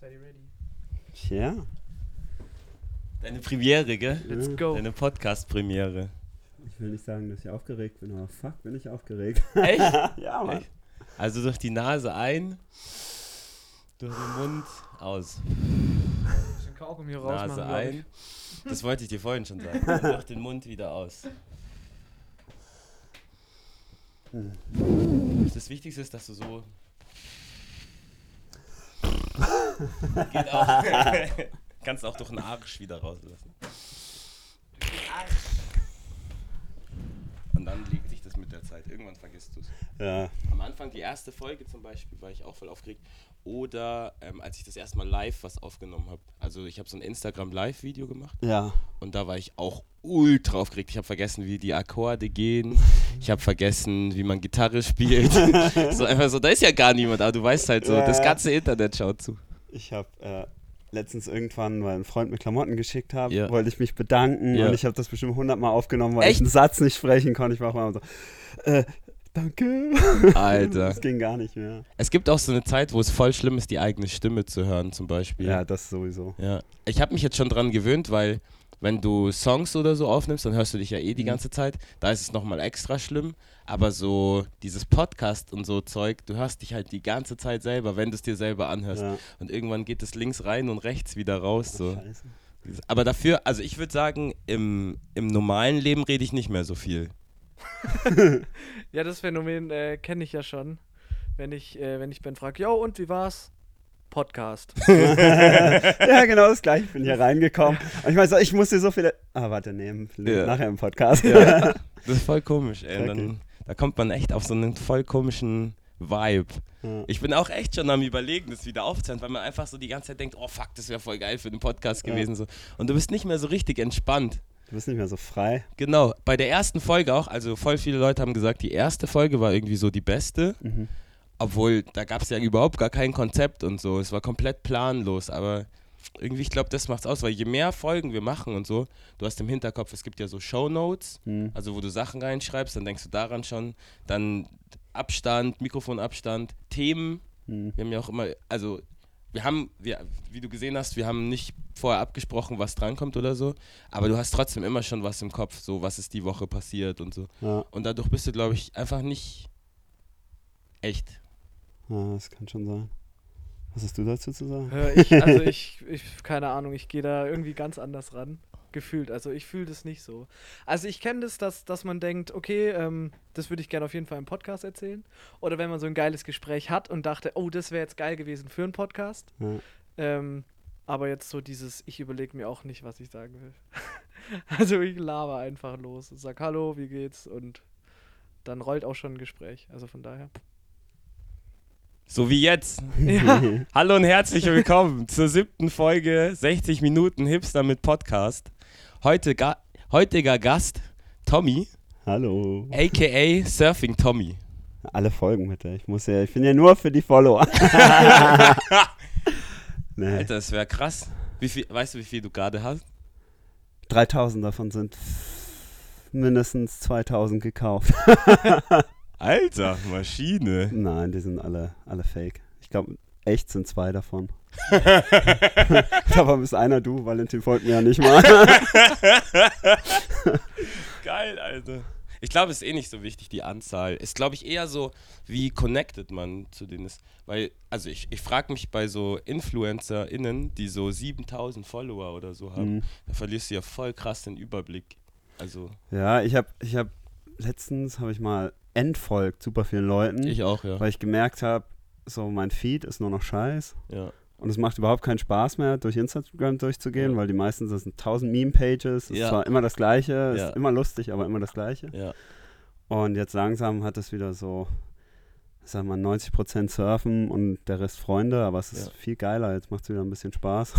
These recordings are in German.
Seid ihr ready? Ja. Deine Premiere, gell? Let's go. Deine Podcast-Premiere. Ich will nicht sagen, dass ich aufgeregt bin, aber fuck, bin ich aufgeregt. Echt? ja, Mann. Echt? Also durch die Nase ein, durch den Mund aus. Bisschen Kaugummi rausmachen, Nase ich. ein. Das wollte ich dir vorhin schon sagen. Durch den Mund wieder aus. Das Wichtigste ist, dass du so. Geht auch. Kannst auch durch den Arsch wieder rauslassen. Und dann legt sich das mit der Zeit. Irgendwann vergisst du es. Ja. Am Anfang, die erste Folge zum Beispiel, war ich auch voll aufgeregt. Oder ähm, als ich das erste Mal live was aufgenommen habe. Also ich habe so ein Instagram-Live-Video gemacht Ja. und da war ich auch ultra aufgeregt. Ich habe vergessen, wie die Akkorde gehen. Ich habe vergessen, wie man Gitarre spielt. so einfach so, da ist ja gar niemand, aber du weißt halt so, Ja, das ganze Internet schaut zu. Ich habe äh, letztens irgendwann, weil ein Freund mir Klamotten geschickt hat, Ja. wollte ich mich bedanken Ja. und ich habe das bestimmt hundertmal aufgenommen, weil Echt? ich einen Satz nicht sprechen konnte. Ich war auch mal so, äh, danke. Alter. Das ging gar nicht mehr. Es gibt auch so eine Zeit, wo es voll schlimm ist, die eigene Stimme zu hören, zum Beispiel. Ja, das sowieso. Ja, ich habe mich jetzt schon dran gewöhnt, weil wenn du Songs oder so aufnimmst, dann hörst du dich ja eh die Mhm. ganze Zeit. Da ist es nochmal extra schlimm. Aber so dieses Podcast und so Zeug, du hörst dich halt die ganze Zeit selber, wenn du es dir selber anhörst. Ja. Und irgendwann geht es links rein und rechts wieder raus. So. Scheiße. Aber dafür, also ich würde sagen, im, im normalen Leben rede ich nicht mehr so viel. Ja, das Phänomen äh, kenne ich ja schon. Wenn ich, äh, wenn ich Ben frage, yo, und wie war's? Podcast. ja, genau das gleiche. Ich bin hier reingekommen. Und ich meine so, ich muss dir so viele. Ah, warte, nehmen. Ja. Nachher im Podcast. Ja. Das ist voll komisch, ey. Dann, da kommt man echt auf so einen voll komischen Vibe. Ja. Ich bin auch echt schon am überlegen, das wieder aufzuhören, weil man einfach so die ganze Zeit denkt, oh fuck, das wäre voll geil für den Podcast Ja. gewesen. So. Und du bist nicht mehr so richtig entspannt. Du bist nicht mehr so frei. Genau, bei der ersten Folge auch, also voll viele Leute haben gesagt, die erste Folge war irgendwie so die beste, Mhm. Obwohl da gab es ja überhaupt gar kein Konzept und so. Es war komplett planlos, aber irgendwie, ich glaube, das macht's aus, weil je mehr Folgen wir machen und so, du hast im Hinterkopf, es gibt ja so Shownotes, Mhm. also wo du Sachen reinschreibst, dann denkst du daran schon, dann Abstand, Mikrofonabstand, Themen, Mhm. wir haben ja auch immer, also wir haben, wir, wie du gesehen hast, wir haben nicht vorher abgesprochen, was drankommt oder so, aber du hast trotzdem immer schon was im Kopf, so was ist die Woche passiert und so. Ja. Und dadurch bist du, glaube ich, einfach nicht echt. Ja, das kann schon sein. Was hast du dazu zu sagen? Hör ich, also ich, ich, keine Ahnung, ich gehe da irgendwie ganz anders ran. Gefühlt. Also ich fühle das nicht so. Also ich kenne das, dass, dass man denkt, okay, ähm, das würde ich gerne auf jeden Fall im Podcast erzählen. Oder wenn man so ein geiles Gespräch hat und dachte, oh, das wäre jetzt geil gewesen für einen Podcast. Ja. Ähm, aber jetzt so dieses, ich überlege mir auch nicht, was ich sagen will. also ich laber einfach los und sag Hallo, wie geht's? Und dann rollt auch schon ein Gespräch. Also von daher. So wie jetzt. Ja. Hallo und herzlich willkommen zur siebten Folge 60 Minuten Hipster mit Podcast. Heute ga heutiger Gast Tommy, Hallo. aka Surfing Tommy. Alle Folgen bitte. Ich muss ja, ich bin ja nur für die Follower. nee. Alter, das wäre krass. Wie viel, weißt du, wie viel du gerade hast? 3000 davon sind mindestens 2000 gekauft. Alter, Maschine. Nein, die sind alle, alle fake. Ich glaube, echt sind zwei davon. Davon ist einer du, Valentin folgt mir ja nicht mal. Geil, Alter. Ich glaube, es ist eh nicht so wichtig, die Anzahl. Ist, glaube ich, eher so, wie connected man zu denen ist. Weil, also ich, ich frage mich bei so InfluencerInnen, die so 7000 Follower oder so haben, Mhm. da verlierst du ja voll krass den Überblick. Also, Ja, ich habe ich hab, letztens habe ich mal entfolgt super vielen Leuten, ich auch, ja. weil ich gemerkt habe, so mein Feed ist nur noch scheiß. ja. Und es macht überhaupt keinen Spaß mehr, durch Instagram durchzugehen, Ja. weil die meisten das sind 1000 Meme-Pages. Es Ja. ist zwar immer das Gleiche, ist immer lustig, aber immer das Gleiche. Ja, Und jetzt langsam hat es wieder so, ich sag mal, 90% Surfen und der Rest Freunde, aber es ist viel geiler. Jetzt macht es wieder ein bisschen Spaß.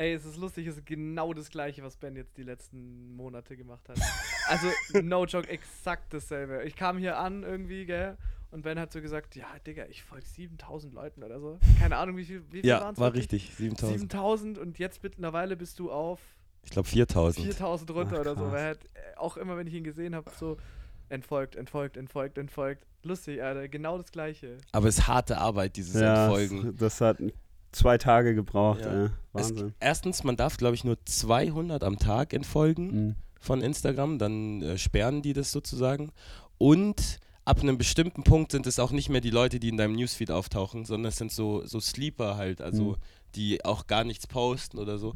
Ey, es ist lustig, es ist genau das gleiche, was Ben jetzt die letzten Monate gemacht hat. Also, no joke, exakt dasselbe. Ich kam hier an irgendwie, gell? Und Ben hat so gesagt, ja, Digga, ich folge 7000 Leuten oder so. Keine Ahnung, wie viel, wie viel ja waren's war wirklich? richtig. 7000. 7000 und jetzt mittlerweile bist du auf Ich glaube 4000. 4000 runter Ach, oder so. Weil äh, auch immer, wenn ich ihn gesehen habe, so entfolgt, entfolgt, entfolgt, entfolgt. Lustig, Alter, genau das gleiche. Aber es ist harte Arbeit, dieses ja, Entfolgen. das hat zwei Tage gebraucht. Ja. Äh, Es, Wahnsinn. erstens, man darf, glaube ich, nur 200 am Tag entfolgen. Mhm. von Instagram, dann äh, sperren die das sozusagen. Und ab einem bestimmten Punkt sind es auch nicht mehr die Leute, die in deinem Newsfeed auftauchen, sondern es sind so, so Sleeper halt, also Mhm. die auch gar nichts posten oder so.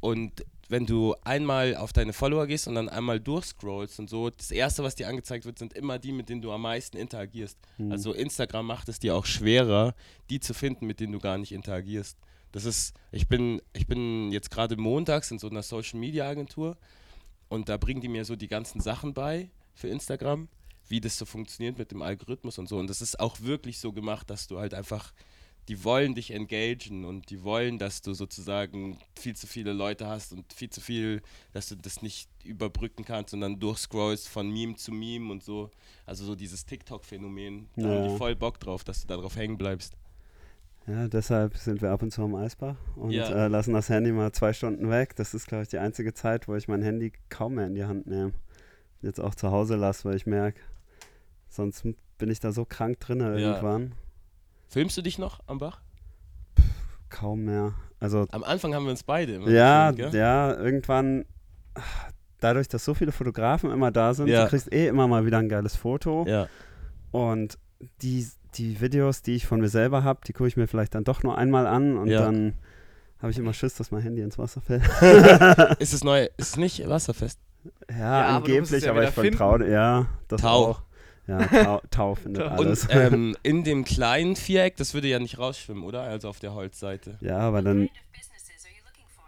Und wenn du einmal auf deine Follower gehst und dann einmal durchscrollst und so, das erste, was dir angezeigt wird, sind immer die, mit denen du am meisten interagierst. Mhm. Also Instagram macht es dir auch schwerer, die zu finden, mit denen du gar nicht interagierst. Das ist, ich bin, ich bin jetzt gerade montags in so einer Social Media Agentur und da bringen die mir so die ganzen Sachen bei für Instagram, wie das so funktioniert mit dem Algorithmus und so. Und das ist auch wirklich so gemacht, dass du halt einfach, die wollen dich engagen und die wollen, dass du sozusagen viel zu viele Leute hast und viel zu viel, dass du das nicht überbrücken kannst und dann durchscrollst von Meme zu Meme und so. Also so dieses TikTok-Phänomen. Da haben Ja. die voll Bock drauf, dass du da drauf hängen bleibst. Ja, deshalb sind wir ab und zu am Eisbach und Ja. äh, lassen das Handy mal zwei Stunden weg. Das ist, glaube ich, die einzige Zeit, wo ich mein Handy kaum mehr in die Hand nehme. Jetzt auch zu Hause lasse, weil ich merke, sonst bin ich da so krank drin irgendwann. Filmst du dich noch am Bach? Kaum mehr. Also Am Anfang haben wir uns beide immer ja, gefilmt, gell? ja, irgendwann, dadurch, dass so viele Fotografen immer da sind, Ja. du kriegst eh immer mal wieder ein geiles Foto. Ja. Und die, die Videos, die ich von mir selber habe, die gucke ich mir vielleicht dann doch nur einmal an und Ja. dann habe ich immer Schiss, dass mein Handy ins Wasser fällt. Ist es neu? Ist es nicht wasserfest? Ja, aber es angeblich, ja aber wieder ich vertraue, ja, das Tau. auch. Ja, Tau, Tau findet Tau. alles. Und ähm, in dem kleinen Viereck, das würde ja nicht rausschwimmen, oder? Also auf der Holzseite. ja, aber dann, kind of businesses are you looking for?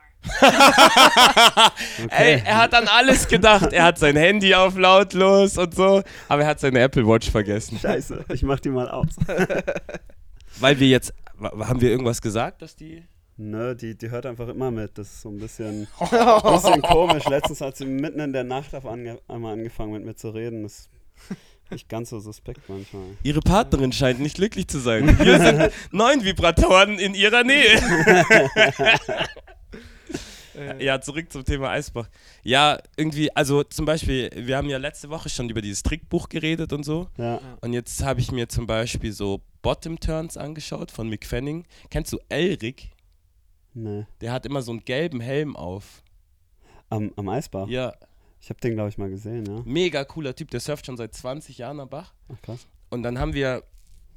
okay. Ey, er hat an alles gedacht. Er hat sein Handy auf lautlos und so, aber er hat seine Apple Watch vergessen. Scheiße, ich mach die mal aus. Weil wir jetzt, haben wir irgendwas gesagt, dass die... Nö, die, die hört einfach immer mit. Das ist so ein bisschen, bisschen komisch. Letztens hat sie mitten in der Nacht auf ange einmal angefangen mit mir zu reden. Das nicht ganz so suspekt manchmal. Ihre Partnerin scheint nicht glücklich zu sein. Hier sind neun Vibratoren in ihrer Nähe. Äh, Ja, zurück zum Thema Eisbach. Ja, irgendwie, also zum Beispiel, wir haben ja letzte Woche schon über dieses Trickbuch geredet und so. Ja, Und jetzt habe ich mir zum Beispiel so Bottom Turns angeschaut von Mick Fanning. Kennst du Elric? nee. Der hat immer so einen gelben Helm auf. Am, am Eisbach? Ja, Ich habe den, glaube ich, mal gesehen, ja. mega cooler Typ. Der surft schon seit 20 Jahren am Bach. Ach, krass. Und dann haben wir,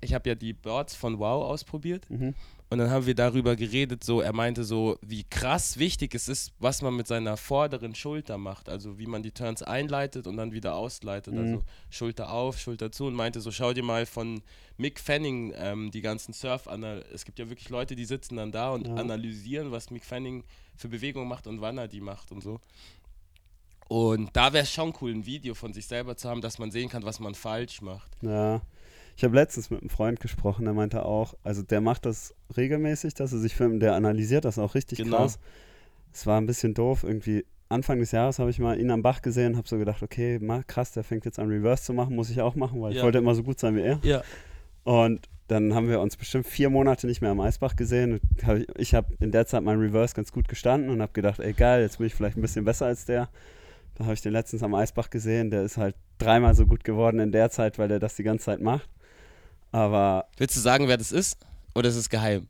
ich habe ja die Boards von Wow ausprobiert. Mhm. Und dann haben wir darüber geredet, so, er meinte so, wie krass wichtig es ist, was man mit seiner vorderen Schulter macht. Also wie man die Turns einleitet und dann wieder ausleitet. Mhm. Also Schulter auf, Schulter zu und meinte so, schau dir mal von Mick Fanning ähm, die ganzen Surf an. Es gibt ja wirklich Leute, die sitzen dann da und Ja. analysieren, was Mick Fanning für Bewegungen macht und wann er die macht und so. Und da wäre es schon cool, ein Video von sich selber zu haben, dass man sehen kann, was man falsch macht. Ja. Ich habe letztens mit einem Freund gesprochen, der meinte auch, also der macht das regelmäßig, dass er sich filmt, der analysiert das auch richtig Genau. krass. Es war ein bisschen doof, irgendwie Anfang des Jahres habe ich mal ihn am Bach gesehen, habe so gedacht, okay, krass, der fängt jetzt an Reverse zu machen, muss ich auch machen, weil ich Ja. wollte immer so gut sein wie er. Ja. Und dann haben wir uns bestimmt vier Monate nicht mehr am Eisbach gesehen. Ich ich habe in der Zeit mein Reverse ganz gut gestanden und habe gedacht, ey geil, jetzt bin ich vielleicht ein bisschen besser als der. Da habe ich den letztens am Eisbach gesehen. Der ist halt dreimal so gut geworden in der Zeit, weil er das die ganze Zeit macht. Aber Willst du sagen, wer das ist? Oder ist es geheim?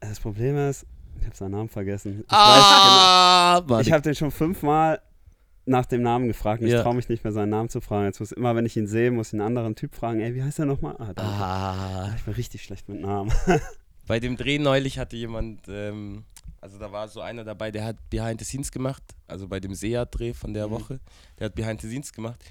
das Problem ist, ich habe seinen Namen vergessen. Ich Ah, weiß genau, ich habe den schon fünfmal nach dem Namen gefragt und Ja. ich traue mich nicht mehr seinen Namen zu fragen. Jetzt muss immer, wenn ich ihn sehe, muss ich einen anderen Typ fragen, ey, wie heißt er nochmal? Ah. Ah. Ich bin richtig schlecht mit Namen. Bei dem Dreh neulich hatte jemand, ähm, also da war so einer dabei, der hat Behind the Scenes gemacht, also bei dem Seat-Dreh von der Mhm. Woche, der hat Behind the Scenes gemacht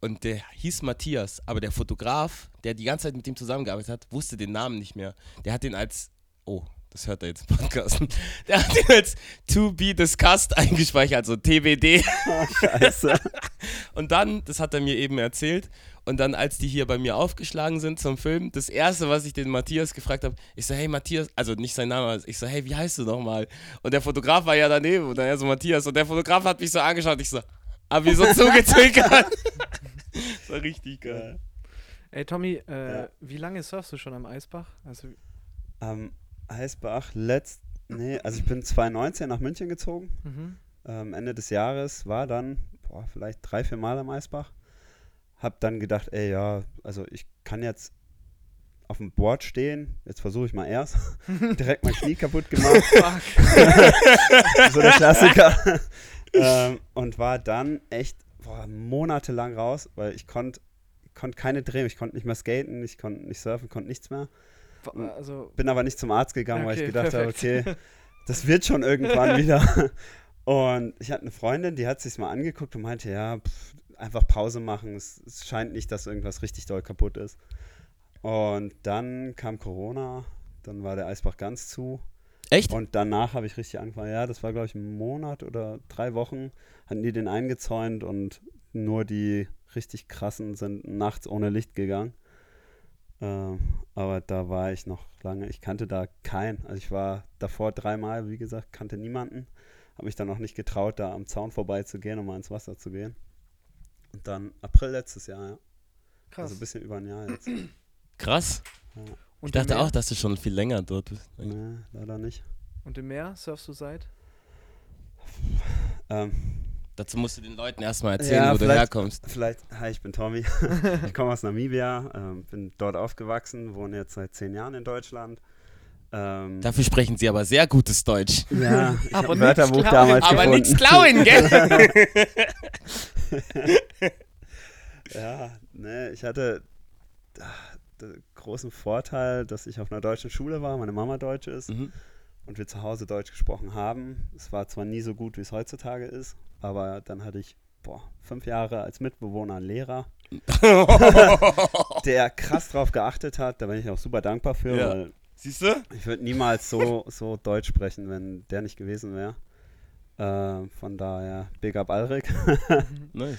und der hieß Matthias, aber der Fotograf, der die ganze Zeit mit ihm zusammengearbeitet hat, wusste den Namen nicht mehr. Der hat den als, oh, das hört er jetzt im Podcast, der hat als To Be Discussed eingespeichert, also TBD. Oh, scheiße. Und dann, das hat er mir eben erzählt, und dann, als die hier bei mir aufgeschlagen sind zum Film, das erste, was ich den Matthias gefragt habe, ich so, hey Matthias, also nicht sein Name, ich so, hey, wie heißt du nochmal? Und der Fotograf war ja daneben und dann er so, Matthias, und der Fotograf hat mich so angeschaut, ich so, hab mich so zugezwinkert. das war richtig geil. Ey, Tommy, äh, Ja. wie lange surfst du schon am Eisbach? Also, Am Eisbach, letzt, nee, also ich bin 2019 nach München gezogen. mhm. Ähm, Ende des Jahres war dann, boah, vielleicht drei, vier Mal am Eisbach. Hab dann gedacht, ey, ja, also ich kann jetzt auf dem Board stehen. Jetzt versuche ich mal erst. Direkt mein Knie kaputt gemacht. Fuck. so der Klassiker. ähm, und war dann echt boah, monatelang raus, weil ich konnte konnt keine drehen. Ich konnte nicht mehr skaten, ich konnte nicht surfen, konnte nichts mehr. Also, Bin aber nicht zum Arzt gegangen, weil ich Okay, gedacht habe, okay, das wird schon irgendwann wieder. Und ich hatte eine Freundin, die hat sich mal angeguckt und meinte, ja, pff, einfach Pause machen. Es, es scheint nicht, dass irgendwas richtig doll kaputt ist. Und dann kam Corona, dann war der Eisbach ganz zu. Echt? Und danach habe ich richtig angefangen. Ja, das war, glaube ich, ein Monat oder drei Wochen. Hatten die den eingezäunt und nur die richtig krassen sind nachts ohne Licht gegangen. Ähm, aber da war ich noch lange. Ich kannte da keinen. Also ich war davor dreimal, wie gesagt, kannte niemanden. Habe mich dann noch nicht getraut, da am Zaun vorbeizugehen, um mal ins Wasser zu gehen. Und dann April letztes Jahr, ja. krass. Also ein bisschen über ein Jahr jetzt. Krass. und Ich dachte auch, dass du schon viel länger dort bist. nee, leider nicht. Und im Meer surfst du seit? Ähm, Dazu musst du den Leuten erstmal erzählen, Ja, wo du herkommst. Vielleicht, hi, ich bin Tommy. ich komme aus Namibia, ähm, bin dort aufgewachsen, wohne jetzt seit zehn Jahren in Deutschland. Ähm, Dafür sprechen sie aber sehr gutes Deutsch. ja, ich habe Aber ein nichts Wörterbuch klauen. damals aber nichts klauen, gell? Ja, ne, ich hatte ah, den großen Vorteil, dass ich auf einer deutschen Schule war, meine Mama Deutsch ist mhm. und wir zu Hause Deutsch gesprochen haben. Es war zwar nie so gut, wie es heutzutage ist, aber dann hatte ich boah, fünf Jahre als Mitbewohner einen Lehrer, der krass drauf geachtet hat. Da bin ich auch super dankbar für, Ja. weil Siehst du? ich würde niemals so, so Deutsch sprechen, wenn der nicht gewesen wäre. Äh, von daher, Big Up Alrik. Nice.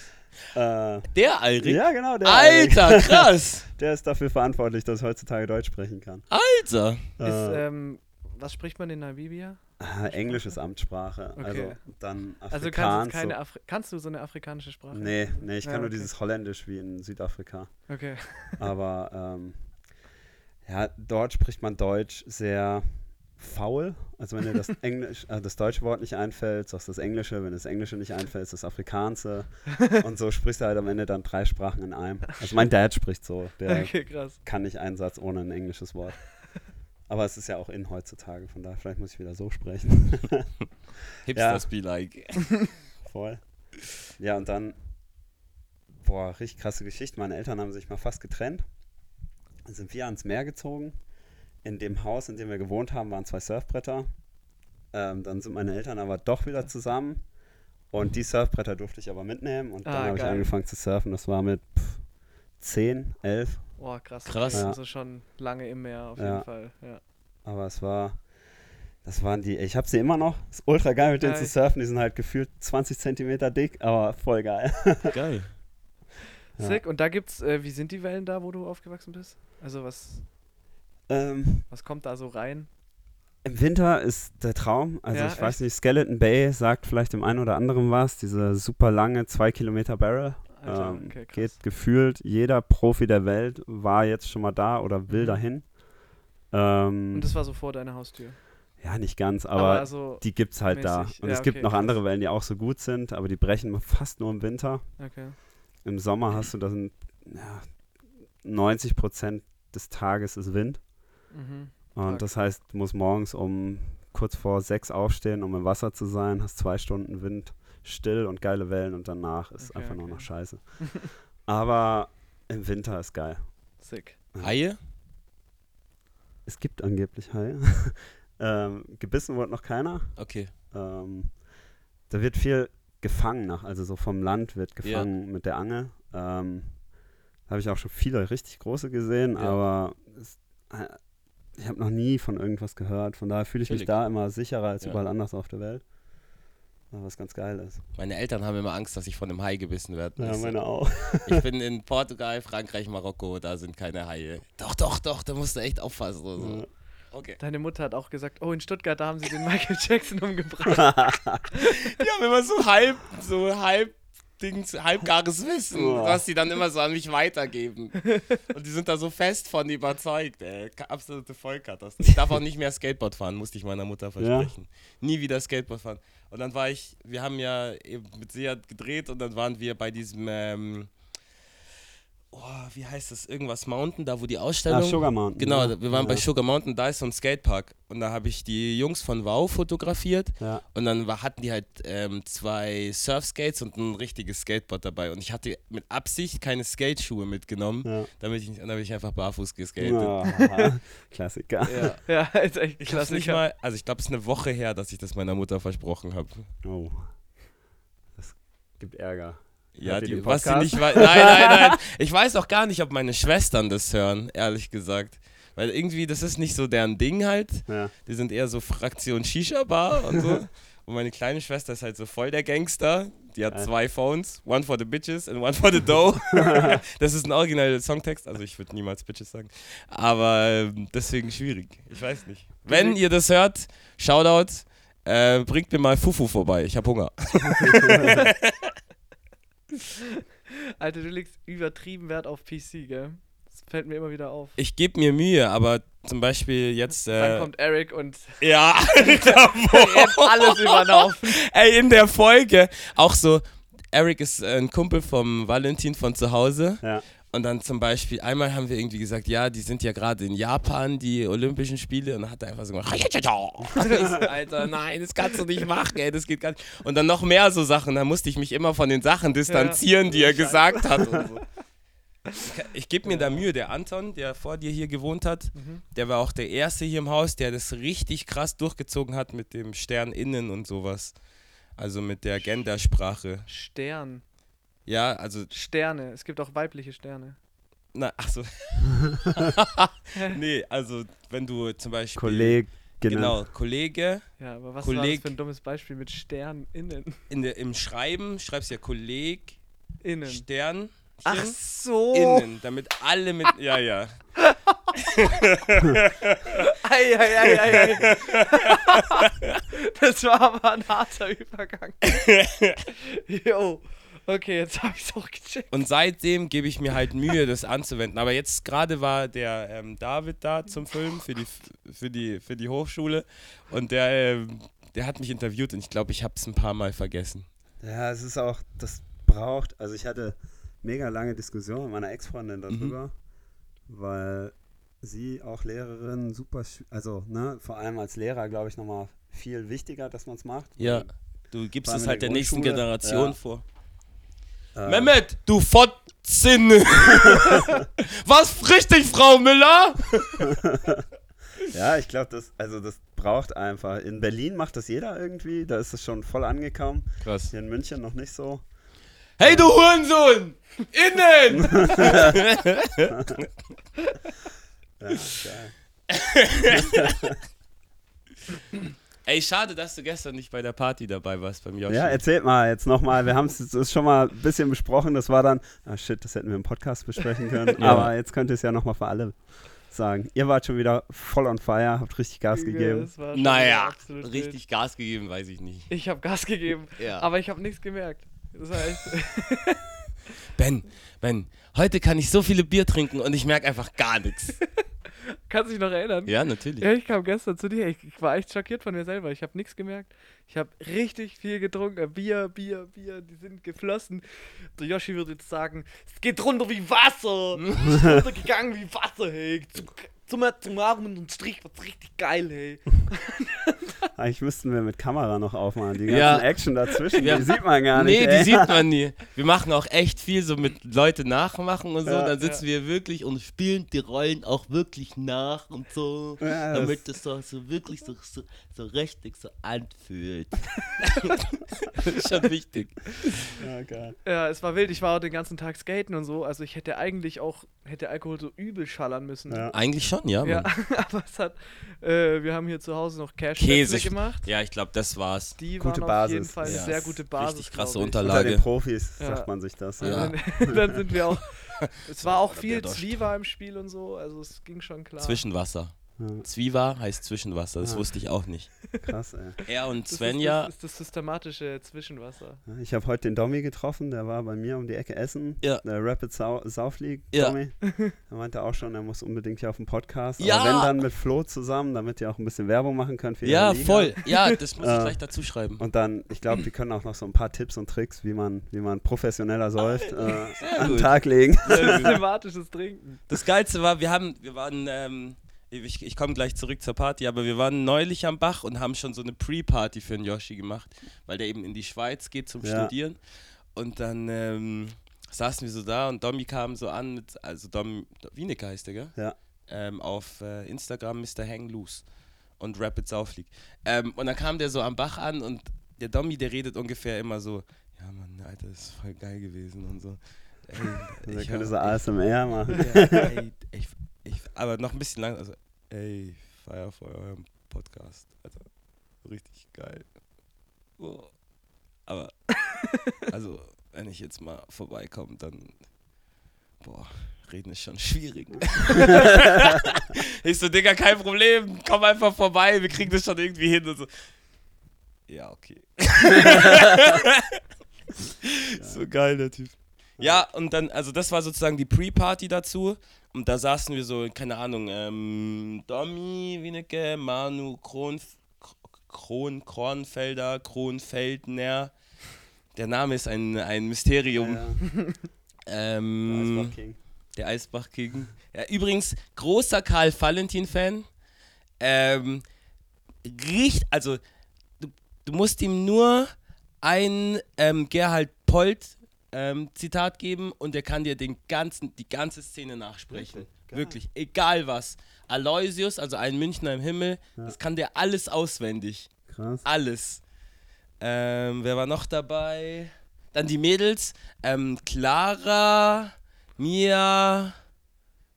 äh, Der Alrik? ja, genau, der Alrik. Alter, krass. Der ist dafür verantwortlich, dass ich heutzutage Deutsch sprechen kann. Alter. Ist, Äh, ähm, was spricht man in Namibia? Englisch ist Amtssprache. Okay. Also dann Also kannst, Afrikaans. du keine Afri kannst du so eine afrikanische Sprache? Nee, nee, ich Ja, kann nur okay. dieses Holländisch wie in Südafrika. Okay. Aber ähm, ja, dort spricht man Deutsch sehr faul. Also wenn dir das Englisch, äh, das deutsche Wort nicht einfällt, sagst du das Englische. Wenn das Englische nicht einfällt, ist das Afrikaanse. Und so sprichst du halt am Ende dann drei Sprachen in einem. Also mein Dad spricht so. Der Okay, krass. kann nicht einen Satz ohne ein englisches Wort. Aber es ist ja auch in heutzutage, von daher vielleicht muss ich wieder so sprechen. Hipsters be like. Voll. Ja, und dann, boah, richtig krasse Geschichte. Meine Eltern haben sich mal fast getrennt. Dann sind wir ans Meer gezogen. In dem Haus, in dem wir gewohnt haben, waren zwei Surfbretter. Ähm, dann sind meine Eltern aber doch wieder zusammen. Und die Surfbretter durfte ich aber mitnehmen. Und dann Ah, habe ich angefangen zu surfen. Das war mit pff, 10, 11. Boah, krass. Krass. Ja. Also schon lange im Meer auf Ja. jeden Fall. Ja. Aber es war, das waren die, ich habe sie immer noch. Ist ultra geil mit denen zu surfen. Die sind halt gefühlt 20 Zentimeter dick, aber voll geil. Geil. Ja. Sick. Und da gibt's, äh, wie sind die Wellen da, wo du aufgewachsen bist? Also was, Ähm, was kommt da so rein? Im Winter ist der Traum. Also Ja, ich weiß nicht, Skeleton Bay sagt vielleicht dem einen oder anderen was. Diese super lange 2 Kilometer Barrel. Alter, ähm, okay, geht gefühlt, jeder Profi der Welt war jetzt schon mal da oder will Mhm. dahin. Ähm, Und das war so vor deiner Haustür. ja, nicht ganz, aber, also, die gibt es halt da. mäßig. Und Ja, es gibt okay, noch krass. andere Wellen, die auch so gut sind, aber die brechen fast nur im Winter. okay. Im Sommer hast du dann ja, 90 Prozent des Tages ist Wind. Mhm. Und Stark. das heißt, du musst morgens um kurz vor sechs aufstehen, um im Wasser zu sein, hast zwei Stunden Wind, still und geile Wellen und danach ist Okay, einfach nur okay. noch scheiße. Aber im Winter ist geil. Sick. Haie? Es gibt angeblich Haie. ähm, gebissen wurde noch keiner. Okay. Ähm, da wird viel gefangen nach, also so vom Land wird Ja. gefangen mit der Angel. Ähm, habe ich auch schon viele richtig große gesehen, Ja. aber es, äh, ich habe noch nie von irgendwas gehört. Von daher fühle ich mich Chillig. da immer sicherer als Ja. überall anders auf der Welt. Ja, Was ganz geil ist. Meine Eltern haben immer Angst, dass ich von einem Hai gebissen werde. Ja, meine auch. ich bin in Portugal, Frankreich, Marokko, da sind keine Haie. Doch, doch, doch, da musst du echt aufpassen. oder So. Ja. Okay. Deine Mutter hat auch gesagt, oh, in Stuttgart, da haben sie den Michael Jackson umgebracht. Die haben immer so halb, so halb Dings, halbgares Wissen, Boah. was die dann immer so an mich weitergeben. Und die sind da so fest von überzeugt, ey. Absolute Vollkatastrophe. Ich darf auch nicht mehr Skateboard fahren, musste ich meiner Mutter versprechen. Nie wieder Skateboard fahren. Und dann war ich, wir haben ja eben mit Seat gedreht und dann waren wir bei diesem, ähm, oh, wie heißt das? Irgendwas Mountain, da wo die Ausstellung. Ah, Sugar Mountain. Genau, ja. wir waren bei ja. Sugar Mountain, da ist so ein Skatepark. Und da habe ich die Jungs von Wow fotografiert. Ja. Und dann war, hatten die halt ähm, zwei Surfskates und ein richtiges Skateboard dabei. Und ich hatte mit Absicht keine Skateschuhe mitgenommen, Ja. damit ich, nicht- dann habe ich einfach barfuß geskatet. Ja, Klassiker. Ja. Ja, ist echt Ich Klassiker. mal, also ich glaube, es ist eine Woche her, dass ich das meiner Mutter versprochen habe. Oh. Das gibt Ärger. Ja, Hört die, was sie nicht weiß. Nein, nein, nein. Ich weiß auch gar nicht, ob meine Schwestern das hören, ehrlich gesagt. Weil irgendwie, das ist nicht so deren Ding halt. Ja. Die sind eher so Fraktion Shisha-Bar und so. Und meine kleine Schwester ist halt so voll der Gangster. Die hat Geil. zwei Phones, one for the bitches and one for the dough. das ist ein originaler Songtext, also ich würde niemals bitches sagen. Aber ähm, deswegen schwierig. Ich weiß nicht. Wenn ihr das hört, Shoutout, äh, bringt mir mal Fufu vorbei. Ich habe Hunger. Alter, du legst übertrieben Wert auf PC, gell? Das fällt mir immer wieder auf. Ich gebe mir Mühe, aber zum Beispiel jetzt. Dann Äh, kommt Eric und ja, rennt alles über den Haufen. Ey, in der Folge auch so. Eric ist äh, ein Kumpel vom Valentin von zu Hause. Ja. Und dann zum Beispiel, einmal haben wir irgendwie gesagt, ja, die sind ja gerade in Japan, die Olympischen Spiele. Und dann hat er einfach so gemacht, Alter, nein, das kannst du nicht machen, ey, das geht gar nicht. Und dann noch mehr so Sachen, da musste ich mich immer von den Sachen distanzieren, die er gesagt hat so. Ich, ich gebe mir da Mühe, der Anton, der vor dir hier gewohnt hat, Mhm. der war auch der Erste hier im Haus, der das richtig krass durchgezogen hat mit dem Stern innen und sowas. Also mit der Gendersprache. Stern. Ja, also, Sterne. Es gibt auch weibliche Sterne. na, ach so. nee, also wenn du zum Beispiel. Kolleginnen. Genau, Kollege. Ja, aber was war das Kolleg- für ein dummes Beispiel mit Stern innen? In der, Im Schreiben schreibst du ja Kolleg, Innen. Stern. Ach so. Innen, damit alle mit. Ja, ja. Ei, ei, ei, ei, ei. das war aber ein harter Übergang. Jo. Okay, jetzt habe ich es auch gecheckt. Und seitdem gebe ich mir halt Mühe, das anzuwenden. Aber jetzt gerade war der ähm, David da zum Film für die, für die, für die Hochschule und der, ähm, der hat mich interviewt und ich glaube, ich habe es ein paar Mal vergessen. Ja, es ist auch, das braucht, also ich hatte mega lange Diskussion mit meiner Ex-Freundin darüber, weil sie auch Lehrerin super, also ne, vor allem als Lehrer glaube ich nochmal viel wichtiger, dass man es macht. Ja, du gibst es halt der der nächsten Generation ja. vor. Äh, Mehmet, du Fotzen! Was richtig, Frau Müller? Ja, ich glaube, das, also das braucht einfach. In Berlin macht das jeder irgendwie, da ist es schon voll angekommen. Krass. Hier in München noch nicht so. Hey, du Hurensohn! Innen! Ja, geil. Ey, schade, dass du gestern nicht bei der Party dabei warst beim Yoshi. Ja, erzählt mal jetzt nochmal. Wir haben es schon mal ein bisschen besprochen. Das war dann, ah shit, das hätten wir im Podcast besprechen können. Ja. Aber jetzt könnt ihr es ja nochmal für alle sagen. Ihr wart schon wieder voll on fire, habt richtig Gas gegeben. Das war schon naja, absolut wild. richtig Gas gegeben, weiß ich nicht. Ich habe Gas gegeben, Ja. aber ich habe nichts gemerkt. Das heißt, Ben, Ben, heute kann ich so viele Bier trinken und ich merke einfach gar nichts. Kannst du dich noch erinnern? Ja, natürlich. Ja, ich kam gestern zu dir. Ich, ich war echt schockiert von mir selber. Ich habe nichts gemerkt. Ich habe richtig viel getrunken. Bier, Bier, Bier, die sind geflossen. Der Yoshi würde jetzt sagen, es geht runter wie Wasser. es ist runtergegangen wie Wasser, hey. Zum, zum, zum Armen und Strich was richtig geil, hey. Eigentlich müssten wir mit Kamera noch aufmachen. Die ganzen Ja. Action dazwischen, Ja. die sieht man gar nicht. Nee, ey. die sieht man nie. Wir machen auch echt viel so mit Leute nachmachen und so. Ja, dann sitzen wir wirklich und spielen die Rollen auch wirklich nach und so. Ja, das- damit es so, so wirklich so, so, so richtig so anfühlt. das ist schon wichtig. Ja, geil. Ja, es war wild. Ich war auch den ganzen Tag skaten und so. Also ich hätte eigentlich auch, hätte Alkohol so übel schallern müssen. Ja. Eigentlich schon, ja. Ja, Mann. aber es hat, äh, wir haben hier zu Hause noch cash Käse gemacht. Ja, ich glaube, das war's. Die Gute waren auf jeden Basis. Fall eine Ja, sehr gute Basis. richtig krasse. Unterlage. Unter den Profis Ja. sagt man sich das. Ja. Ja. Dann, dann sind wir auch. Es war auch viel. Zwieber im Spiel und so, also es ging schon klar. Zwischenwasser. Ja. Zwiwa heißt Zwischenwasser, das Ah. wusste ich auch nicht. Krass, ey. Er und Das Svenja, ist das, ist das systematische Zwischenwasser. Ich habe heute den Domi getroffen, der war bei mir um die Ecke essen. Ja. Der Rapid Sau South League Ja. Domi. Er meinte auch schon, er muss unbedingt hier auf dem Podcast. Ja. Aber wenn dann mit Flo zusammen, damit ihr auch ein bisschen Werbung machen könnt für ja, voll. Ja, das muss ich Äh, gleich dazu schreiben. Und dann, ich glaube, die können auch noch so ein paar Tipps und Tricks, wie man, wie man professioneller säuft, äh, an den. Tag legen. Systematisches Trinken. Das Geilste war, wir haben, wir waren, ähm, ich, ich komme gleich zurück zur Party, aber wir waren neulich am Bach und haben schon so eine Pre-Party für den Yoshi gemacht, weil der eben in die Schweiz geht zum Ja. Studieren. Und dann ähm, saßen wir so da und Domi kam so an mit, also Dom, Wienecker heißt der, gell? Ja. Ähm, auf äh, Instagram Mr. Hang Loose und Rapid League. Ähm, und dann kam der so am Bach an und der Domi, der redet ungefähr immer so, ja Mann, Alter, das ist voll geil gewesen und so. Ey, ich könnte so ASMR machen. ja, ey, ich, aber noch ein bisschen lang. Also, ey, feier für euren Podcast. Alter, richtig geil. Oh. Aber, also, wenn ich jetzt mal vorbeikomme, dann, boah, reden ist schon schwierig. ich so, Digga, kein Problem, komm einfach vorbei, wir kriegen das schon irgendwie hin und so. Ja, okay. so geil, der Typ. Ja, und dann, also das war sozusagen die Pre-Party dazu. Und da saßen wir so, keine Ahnung, ähm, Domi, Wienecke, Manu, Kron, Kron, Kornfelder, Kronfeldner. Der Name ist ein, ein Mysterium. Ja, Ähm, Eisbach King. der Eisbach King. Ja, übrigens, großer Karl Valentin-Fan. Ähm, riecht, also, du, du musst ihm nur ein ähm, Gerhard Polt ähm, Zitat geben und er kann dir den ganzen, die ganze Szene nachsprechen. Wirklich? Geil. Wirklich, egal was. Aloysius, also ein Münchner im Himmel, Ja. das kann der alles auswendig. Krass. Alles. Ähm, wer war noch dabei? Dann die Mädels. Ähm, Clara, Mia.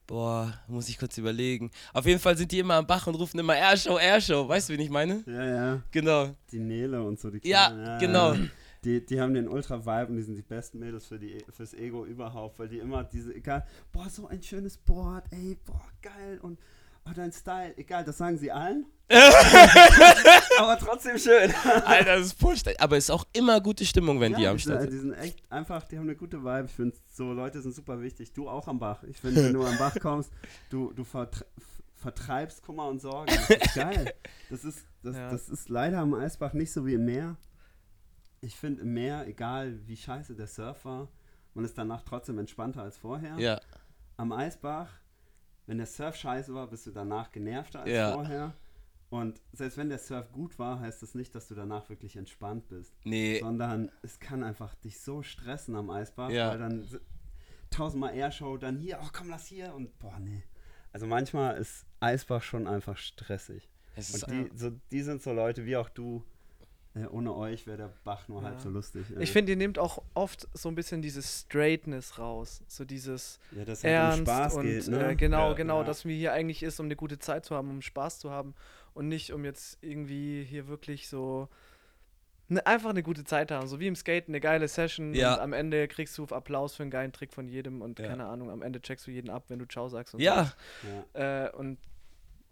Boah, muss ich kurz überlegen. Auf jeden Fall sind die immer am Bach und rufen immer Airshow, Airshow. Weißt du, wen ich meine? Ja, ja. Genau. Die Nele und so. Die Ja, Kleinen, genau. Die, die haben den Ultra-Vibe und die sind die besten Mädels für die, fürs Ego überhaupt, weil die immer diese, egal, boah, so ein schönes Board, ey, boah, geil und oh, dein Style, egal, das sagen sie allen. aber trotzdem schön. Alter, das ist pusht. Aber es ist auch immer gute Stimmung, wenn die Ja, am die, Start sind, sind. die sind echt einfach, die haben eine gute Vibe. Ich finde, so Leute sind super wichtig. Du auch am Bach. Ich finde, wenn du am Bach kommst, du, du vertre vertreibst Kummer und Sorgen. Das ist geil. Das ist, das, Ja. das ist leider am Eisbach nicht so wie im Meer. Ich finde im Meer, egal wie scheiße der Surf war, man ist danach trotzdem entspannter als vorher. Ja, Am Eisbach, wenn der Surf scheiße war, bist du danach genervter als Ja. vorher. Und selbst wenn der Surf gut war, heißt das nicht, dass du danach wirklich entspannt bist nee. sondern es kann einfach dich so stressen am Eisbach, Ja. weil dann tausendmal Airshow, dann hier, oh komm, lass hier und boah, nee. Also manchmal ist Eisbach schon einfach stressig. Es ist, Und die, so, die sind so Leute wie auch du. Ohne euch wäre der Bach nur Ja. halb so lustig. Ich finde, ihr nehmt auch oft so ein bisschen dieses Straightness raus. So dieses ja, dass halt um Ernst Spaß und geht, ne? äh, genau, Ja. genau, Ja. dass mir hier eigentlich ist, um eine gute Zeit zu haben, um Spaß zu haben und nicht um jetzt irgendwie hier wirklich so ne, einfach eine gute Zeit haben. So wie im Skaten, eine geile Session Ja. und am Ende kriegst du Applaus für einen geilen Trick von jedem und Ja. keine Ahnung, am Ende checkst du jeden ab, wenn du Ciao sagst und ja. Äh, und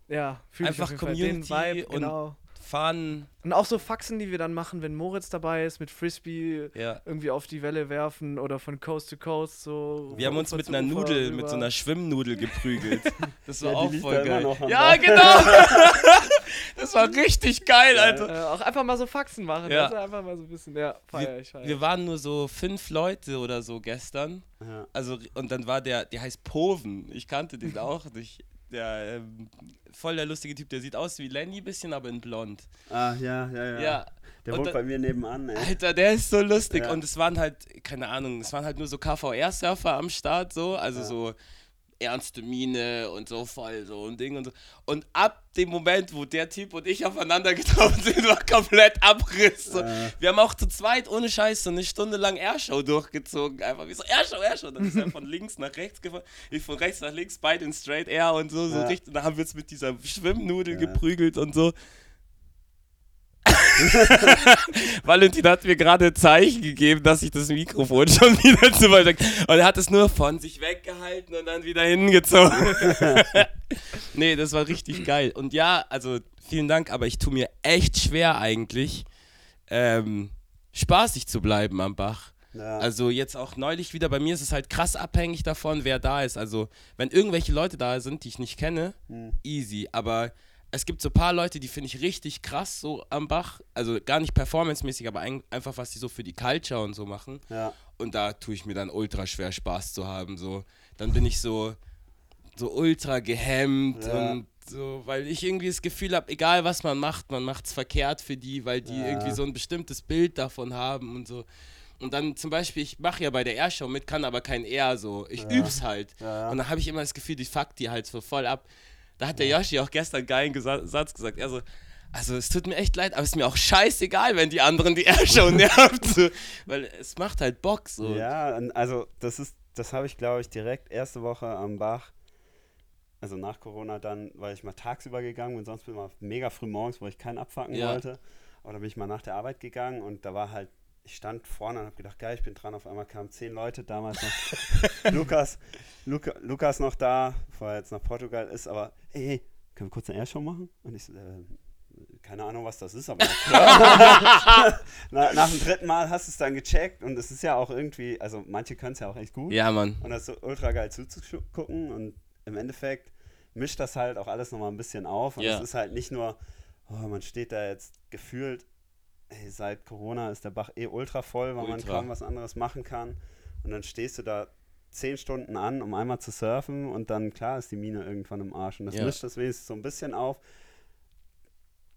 ja, fühl ich Einfach auf jeden Fall den Community Vibe, und- genau. Fun. Und auch so Faxen, die wir dann machen, wenn Moritz dabei ist, mit Frisbee Ja. irgendwie auf die Welle werfen oder von Coast to Coast so. Wir haben uns mit einer Ufer Nudel, rüber. mit so einer Schwimmnudel geprügelt. Das war Ja, auch voll geil. Ja, genau. das war richtig geil, Ja. Alter. Äh, auch einfach mal so Faxen machen. Ja. Also einfach mal so ein bisschen, ja, feier ich, feier Wir waren nur so fünf Leute oder so gestern. Ja. Also, und dann war der, der heißt Poven. Ich kannte den auch nicht. Der, ähm, voll der lustige Typ, der sieht aus wie Lenny bisschen, aber in blond. Ah, ja, ja, ja. Ja, Der wohnt da- bei mir nebenan, ey. Alter, der ist so lustig. Ja. Und es waren halt, keine Ahnung, es waren halt nur so KVR-Surfer am Start, so, also Ja. so ernste Miene und so voll so ein Ding und so. Und ab dem Moment, wo der Typ und ich aufeinander getroffen sind, war komplett Abriss. So. Äh. Wir haben auch zu zweit ohne Scheiß so eine Stunde lang Airshow durchgezogen. Einfach wie so Airshow, Airshow. Dann ist er von links nach rechts gefahren, ich von rechts nach links, beide in Straight Air und so. so Ja. richtig. Und dann haben wir uns mit dieser Schwimmnudel Ja. geprügelt und so. Valentin hat mir gerade ein Zeichen gegeben, dass ich das Mikrofon schon wieder zu weit weg. Und er hat es nur von sich weggehalten und dann wieder hingezogen. nee, das war richtig geil. Und ja, also vielen Dank, aber ich tue mir echt schwer eigentlich, ähm, spaßig zu bleiben am Bach. Ja. Also jetzt auch neulich wieder, bei mir ist es halt krass abhängig davon, wer da ist. Also wenn irgendwelche Leute da sind, die ich nicht kenne, Hm. easy. Aber es gibt so ein paar Leute, die finde ich richtig krass so am Bach. Also gar nicht performancemäßig, aber ein, einfach was die so für die Culture und so machen. ja. Und da tue ich mir dann ultra schwer Spaß zu haben. So. Dann bin ich so, so ultra gehemmt Ja. und so, weil ich irgendwie das Gefühl habe, egal was man macht, man macht es verkehrt für die, weil die Ja. irgendwie so ein bestimmtes Bild davon haben und so. Und dann zum Beispiel, ich mache ja bei der Airshow mit, kann aber kein Air so. Ich üb's halt. Und dann habe ich immer das Gefühl, die fuckt die halt so voll ab. Da hat der Yoshi auch gestern einen geilen Gesa Satz gesagt. Er so, also es tut mir echt leid, aber es ist mir auch scheißegal, wenn die anderen die Airshow nervt. So. Weil es macht halt Bock so. Ja, also das ist, das habe ich glaube ich direkt erste Woche am Bach, also nach Corona dann, weil ich mal tagsüber gegangen bin, sonst bin ich mal mega früh morgens, wo ich keinen abfacken Ja. wollte. Aber da bin ich mal nach der Arbeit gegangen und da war halt, ich stand vorne und habe gedacht, geil, ich bin dran, auf einmal kamen zehn Leute, damals noch Lukas, Luca, Lukas noch da, bevor er jetzt nach Portugal ist, aber ey, hey, können wir kurz eine Airshow machen? Und ich so, äh, keine Ahnung, was das ist, aber klar. Na, nach dem dritten Mal hast du es dann gecheckt und es ist ja auch irgendwie, also manche können es ja auch echt gut. Ja, Mann. Und das ist so ultra geil zuzugucken und im Endeffekt mischt das halt auch alles nochmal ein bisschen auf. Und Ja. es ist halt nicht nur, oh, man steht da jetzt gefühlt, ey, seit Corona ist der Bach eh ultra voll, weil man Ultra. kaum was anderes machen kann. Und dann stehst du da zehn Stunden an, um einmal zu surfen und dann, klar, ist die Mine irgendwann im Arsch. Und das Ja. mischt das wenigstens so ein bisschen auf.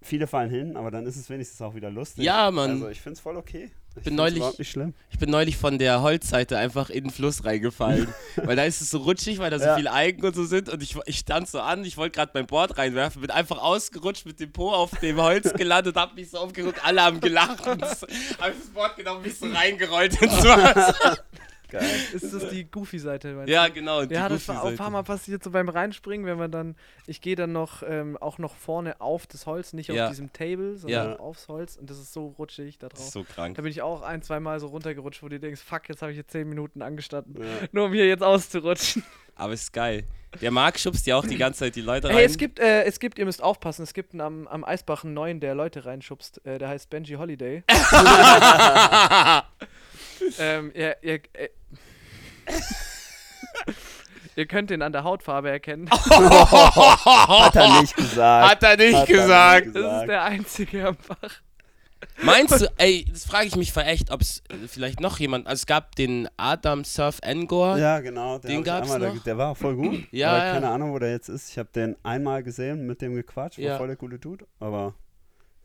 Viele fallen hin, aber dann ist es wenigstens auch wieder lustig. Ja, Mann. Also ich finde es voll okay. Ich Bin neulich-. Ich bin neulich von der Holzseite einfach in den Fluss reingefallen. weil da ist es so rutschig, weil da so Ja. viele Algen und so sind. Und ich, ich stand so an, ich wollte gerade mein Board reinwerfen, bin einfach ausgerutscht mit dem Po auf dem Holz gelandet, hab mich so aufgerückt, alle haben gelacht. Und das, hab ich das Board genommen, mich so reingerollt ins Wasser. Geil. Ist das die Goofy-Seite? ja, genau. Ja, das war auch ein paar Mal passiert, so beim Reinspringen, wenn man dann, ich gehe dann noch, ähm, auch noch vorne auf das Holz, nicht Ja. auf diesem Table, sondern Ja. aufs Holz und das ist so rutschig da Das drauf. ist so krank. Da bin ich auch ein, zwei Mal so runtergerutscht, wo du denkst, fuck, jetzt habe ich hier zehn Minuten angestanden, Ja. nur um hier jetzt auszurutschen. Aber ist geil. Der Marc schubst ja auch die ganze Zeit die Leute rein. Hey, es gibt, äh, es gibt, ihr müsst aufpassen, es gibt einen am, am Eisbach einen neuen, der Leute reinschubst, äh, der heißt Benji Holiday. ähm, ihr, ihr, äh, ihr könnt ihn an der Hautfarbe erkennen. Hat er nicht gesagt. Hat er nicht Hat er gesagt. nicht Das ist der einzige am Bach. Meinst du, ey, das frage ich mich für echt, ob es vielleicht noch jemand, also es gab den Adam Surf Angor. Ja, genau. Den ich gab's einmal, der, noch? der war voll gut. Ja, aber ja. keine Ahnung, wo der jetzt ist. Ich habe den einmal gesehen, mit dem gequatscht. War Ja. voll der coole Dude. Aber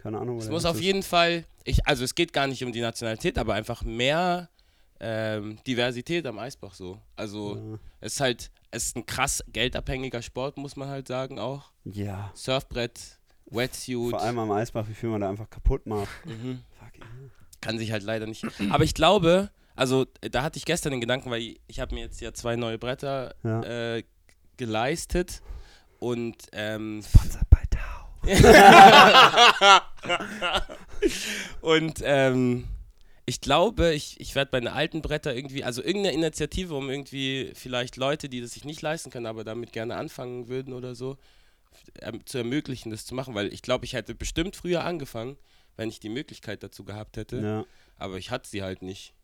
keine Ahnung, Es muss auf ist. jeden Fall, ich, also es geht gar nicht um die Nationalität, aber einfach mehr ähm, Diversität am Eisbach so. Also Ja. es ist halt, es ist ein krass geldabhängiger Sport, muss man halt sagen auch. Ja. Surfbrett, Wetsuit. Vor allem am Eisbach, wie viel man da einfach kaputt macht. Mhm. Fuck. Kann sich halt leider nicht. Aber ich glaube, also da hatte ich gestern den Gedanken, weil ich, habe mir jetzt ja zwei neue Bretter Ja. äh, geleistet und ähm, Sponsored by Tau. Und ähm, ich glaube, ich, ich werde bei den alten Bretter irgendwie, also irgendeine Initiative, um irgendwie vielleicht Leute, die das sich nicht leisten können, aber damit gerne anfangen würden oder so, ähm, zu ermöglichen, das zu machen. Weil ich glaube, ich hätte bestimmt früher angefangen, wenn ich die Möglichkeit dazu gehabt hätte. Ja. Aber ich hatte sie halt nicht.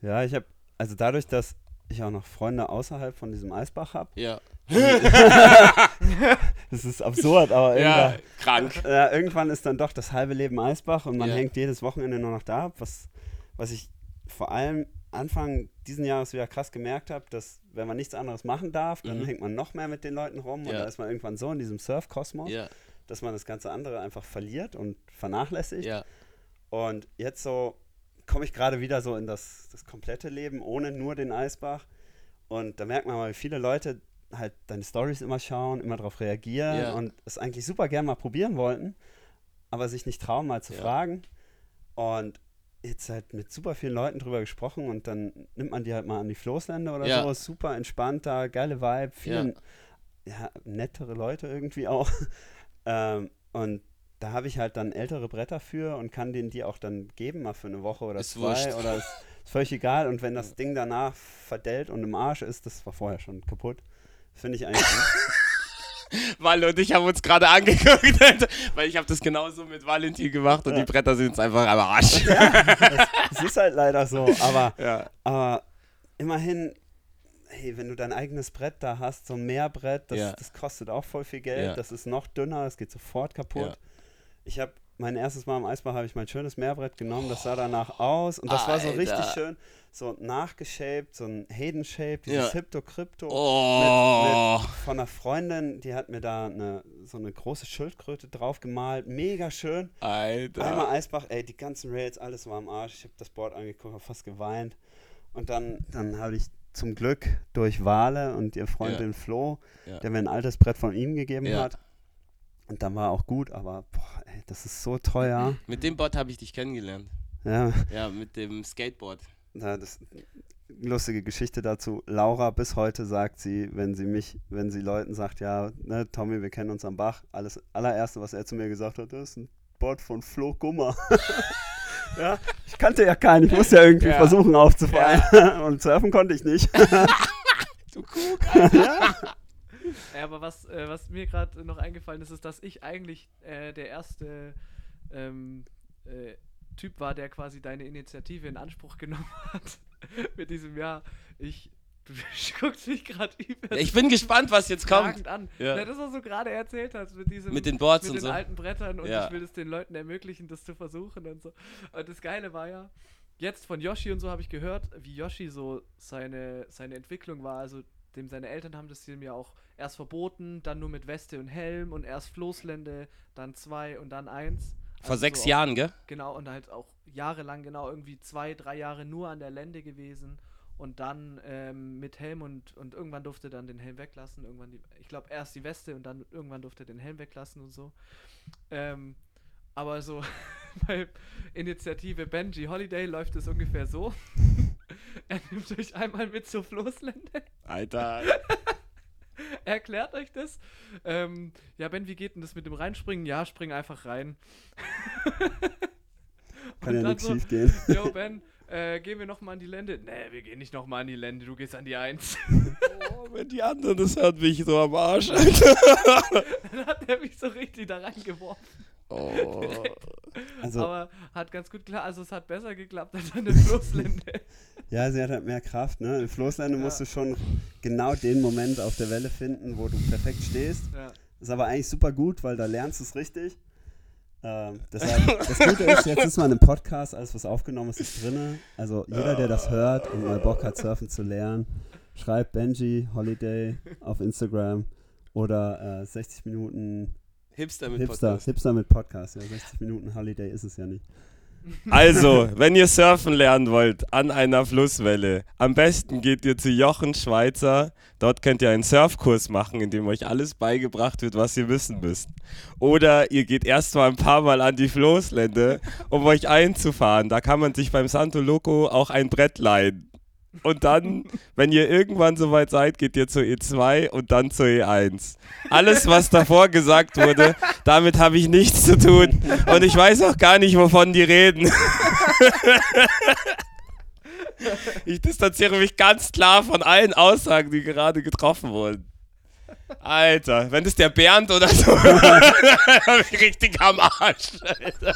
ja, ich habe, also dadurch, dass ich auch noch Freunde außerhalb von diesem Eisbach habe, Ja. das ist absurd, aber Ja, irgendwann, krank. ja, irgendwann ist dann doch das halbe Leben Eisbach und man Ja. hängt jedes Wochenende nur noch da ab, was, was ich vor allem Anfang diesen Jahres wieder krass gemerkt habe, dass wenn man nichts anderes machen darf, dann Mhm. hängt man noch mehr mit den Leuten rum und Ja. da ist man irgendwann so in diesem Surf-Kosmos, Ja, dass man das ganze andere einfach verliert und vernachlässigt. ja, Und jetzt so komme ich gerade wieder so in das, das komplette Leben ohne nur den Eisbach. Und da merkt man mal, wie viele Leute halt deine Stories immer schauen, immer darauf reagieren Ja. und es eigentlich super gern mal probieren wollten, aber sich nicht trauen, mal zu Ja. fragen. Und jetzt halt mit super vielen Leuten drüber gesprochen und dann nimmt man die halt mal an die Floßlände oder Ja. so. Super entspannter, geile Vibe, viele ja. nettere Leute irgendwie auch. ähm, und da habe ich halt dann ältere Bretter für und kann denen die auch dann geben, mal für eine Woche oder Ist zwei. wurscht. Oder ist, ist völlig egal. Und wenn das Ding danach verdellt und im Arsch ist, das war vorher schon kaputt. Finde ich eigentlich. Walle und ich haben uns gerade angeguckt, weil ich habe das genauso mit Valentin gemacht und Ja. die Bretter sind jetzt einfach am Arsch. Es ist halt leider so. Aber, Ja. aber immerhin, hey, wenn du dein eigenes Brett da hast, so ein Mehrbrett, das, Ja. das kostet auch voll viel Geld. Ja. Das ist noch dünner, es geht sofort kaputt. Ja. Ich habe mein erstes Mal am Eisbach habe ich mein schönes Mehrbrett genommen, das sah danach aus und das war so richtig Alter. schön, so nachgeshaped, so ein Hayden Shape, dieses Ja. Hypto Crypto. Oh. Mit, mit, von einer Freundin, die hat mir da eine, so eine große Schildkröte drauf gemalt, mega schön. Alter. Einmal Eisbach, ey, die ganzen Rails, alles war am Arsch. Ich habe das Board angeguckt, habe fast geweint. Und dann, dann habe ich zum Glück durch Wale und ihr Freundin Flo, Ja. der mir ein altes Brett von ihm gegeben Ja. hat. Und dann war auch gut, aber boah, ey, das ist so teuer. Mit dem Bot habe ich dich kennengelernt. ja, Ja, mit dem Skateboard. ja, das lustige Geschichte dazu. Laura bis heute sagt sie, wenn sie mich, wenn sie Leuten sagt, ja, ne, Tommy, wir kennen uns am Bach, alles allererste, was er zu mir gesagt hat, ist ein Board von Flo Gummer. ja, ich kannte ja keinen, ich musste ja irgendwie Ja. versuchen aufzufallen. Und surfen konnte ich nicht. Du Kuck. Ja, aber was, äh, was mir gerade noch eingefallen ist, ist, dass ich eigentlich äh, der erste ähm, äh, Typ war, der quasi deine Initiative in Anspruch genommen hat mit diesem Jahr. Ich du guckst mich gerade über Ich bin gespannt, was jetzt kommt. an. Ja. Na, das, was du gerade erzählt hast mit diesem Mit den Boards mit und den so. alten Brettern und Ja. ich will es den Leuten ermöglichen, das zu versuchen und so. Und das Geile war ja, jetzt von Yoshi und so habe ich gehört, wie Yoshi so seine, seine Entwicklung war. Also dem seine Eltern haben das ihm ja auch erst verboten, dann nur mit Weste und Helm und erst Floßlände, dann zwei und dann eins. Vor Also sechs so auch- Jahren, gell? Genau, und halt auch jahrelang, genau, irgendwie zwei, drei Jahre nur an der Lände gewesen und dann ähm, mit Helm und, und irgendwann durfte dann den Helm weglassen. Irgendwann die, ich glaube erst die Weste und dann irgendwann durfte er den Helm weglassen und so. Ähm, aber so bei Initiative Benji Holiday läuft es ungefähr so. Er nimmt euch einmal mit zur Floßlände, Alter. erklärt euch das. Ähm, ja, Ben, wie geht denn das mit dem Reinspringen? Ja, spring einfach rein. Kann ja dann nichts so, schief gehen. Jo, Ben, äh, gehen wir nochmal an die Lände? Nee, wir gehen nicht nochmal an die Lände, du gehst an die Eins. Oh, wenn die anderen das hört, bin ich so am Arsch. Dann hat er mich so richtig da reingeworfen. Oh. Also, Aber hat ganz gut geklappt, also es hat besser geklappt als der Flusslände. ja, sie hat halt mehr Kraft, ne? In Floßlände Ja. musst du schon genau den Moment auf der Welle finden, wo du perfekt stehst. ja. Ist aber eigentlich super gut, weil da lernst du es richtig. Ähm, deshalb, das Gute ist, jetzt ist man im Podcast, alles was aufgenommen ist, ist drinne. Also jeder, der das hört und mal Bock hat, surfen zu lernen, schreibt Benji Holiday auf Instagram oder äh, 60 Minuten Hipster mit Hipster, Podcast. Hipster mit Podcast. Ja, 60 Minuten Holiday ist es ja nicht. Also, wenn ihr surfen lernen wollt an einer Flusswelle, am besten geht ihr zu Jochen Schweizer. Dort könnt ihr einen Surfkurs machen, in dem euch alles beigebracht wird, was ihr wissen müsst. Oder ihr geht erstmal ein paar Mal an die Floßlände, um euch einzufahren. Da kann man sich beim Santo Loco auch ein Brett leihen. Und dann, wenn ihr irgendwann soweit seid, geht ihr zur E2 und dann zur E1. Alles, was davor gesagt wurde, damit habe ich nichts zu tun. Und ich weiß auch gar nicht, wovon die reden. Ich distanziere mich ganz klar von allen Aussagen, die gerade getroffen wurden. Alter, wenn das der Bernd oder so, ich richtig am Arsch. Alter.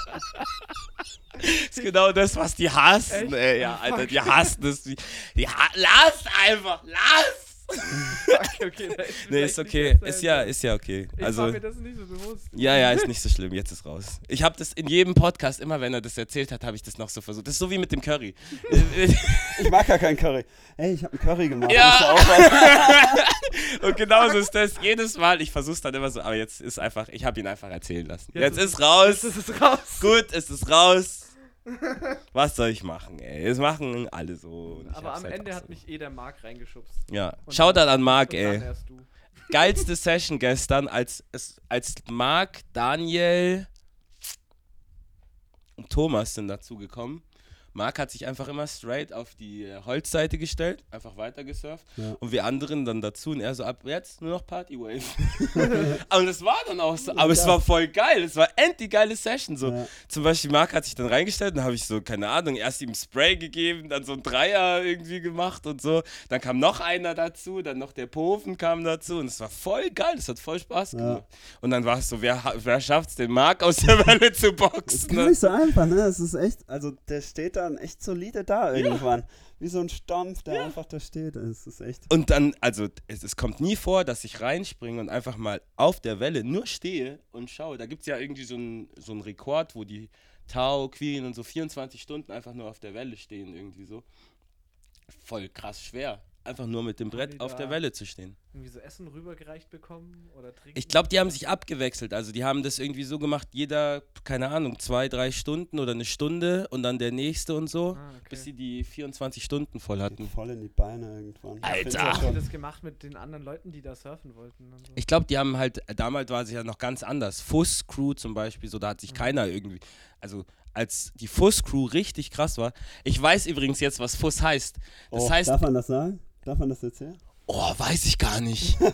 ist genau das, was die hassen, ey. Ja, Alter, die hassen das. Die, die ha lass einfach, lass! Okay, Nee, ist okay. Ist ja, ist ja okay. Ich Also, war mir das nicht so bewusst. ja, ja, ist nicht so schlimm. Jetzt ist raus. Ich habe das in jedem Podcast, immer wenn er das erzählt hat, habe ich das noch so versucht. Das ist so wie mit dem Curry. Ich mag ja kein Curry. Ey, ich habe ein Curry gemacht. Ja. Und genauso ist das jedes Mal. Ich versuche es dann immer so, aber jetzt ist einfach, ich habe ihn einfach erzählen lassen. Jetzt, Jetzt ist raus. Jetzt ist es raus. Gut, es ist raus. Was soll ich machen, ey? Es machen alle so. Aber am halt Ende hat so. mich eh der Marc reingeschubst. Ja. Und Shoutout dann- an Marc, ey. Geilste Session gestern, als, als Marc, Daniel und Thomas sind dazu gekommen. Marc hat sich einfach immer straight auf die äh, Holzseite gestellt, einfach weiter gesurft. Ja. Und wir anderen dann dazu und er so ab jetzt nur noch Partywave. und es war dann auch so, aber es war voll geil. Es war endlich geile Session. So. Ja. Zum Beispiel Marc hat sich dann reingestellt, dann habe ich so, keine Ahnung, erst ihm Spray gegeben, dann so ein Dreier irgendwie gemacht und so. Dann kam noch einer dazu, dann noch der Pofen kam dazu und es war voll geil, es hat voll Spaß Ja. gemacht. Und dann war es so, wer, wer schafft es, den Marc aus der Welle zu Ist boxen? gar ne? nicht so einfach, ne? Es ist echt, also der steht dann echt solide da irgendwann. Wie so ein Stampf, der einfach da steht. Es ist echt. Und dann, also es, es kommt nie vor, dass ich reinspringe und einfach mal auf der Welle nur stehe und schaue. Da gibt es ja irgendwie so einen so einen Rekord, wo die Tau, Queen und so 24 Stunden einfach nur auf der Welle stehen, irgendwie so. Voll krass schwer. Einfach nur mit dem Brett auf der Welle zu stehen. Irgendwie so Essen rübergereicht bekommen oder trinken? Ich glaube, die haben sich abgewechselt. Also die haben das irgendwie so gemacht, jeder, keine Ahnung, zwei, drei Stunden oder eine Stunde und dann der nächste und so, Ah, okay. bis sie die 24 Stunden voll hatten. Voll in die Beine irgendwann. Ich Alter! Haben die schon- das gemacht mit den anderen Leuten, die da surfen wollten? Und so? Ich glaube, die haben halt, damals war es ja noch ganz anders. Fuss Crew zum Beispiel, so da hat sich keiner irgendwie, also als die Fuss Crew richtig krass war. Ich weiß übrigens jetzt, was Fuss heißt. Das Oh, heißt, darf man das sagen? Darf man das erzählen? Oh, weiß ich gar nicht.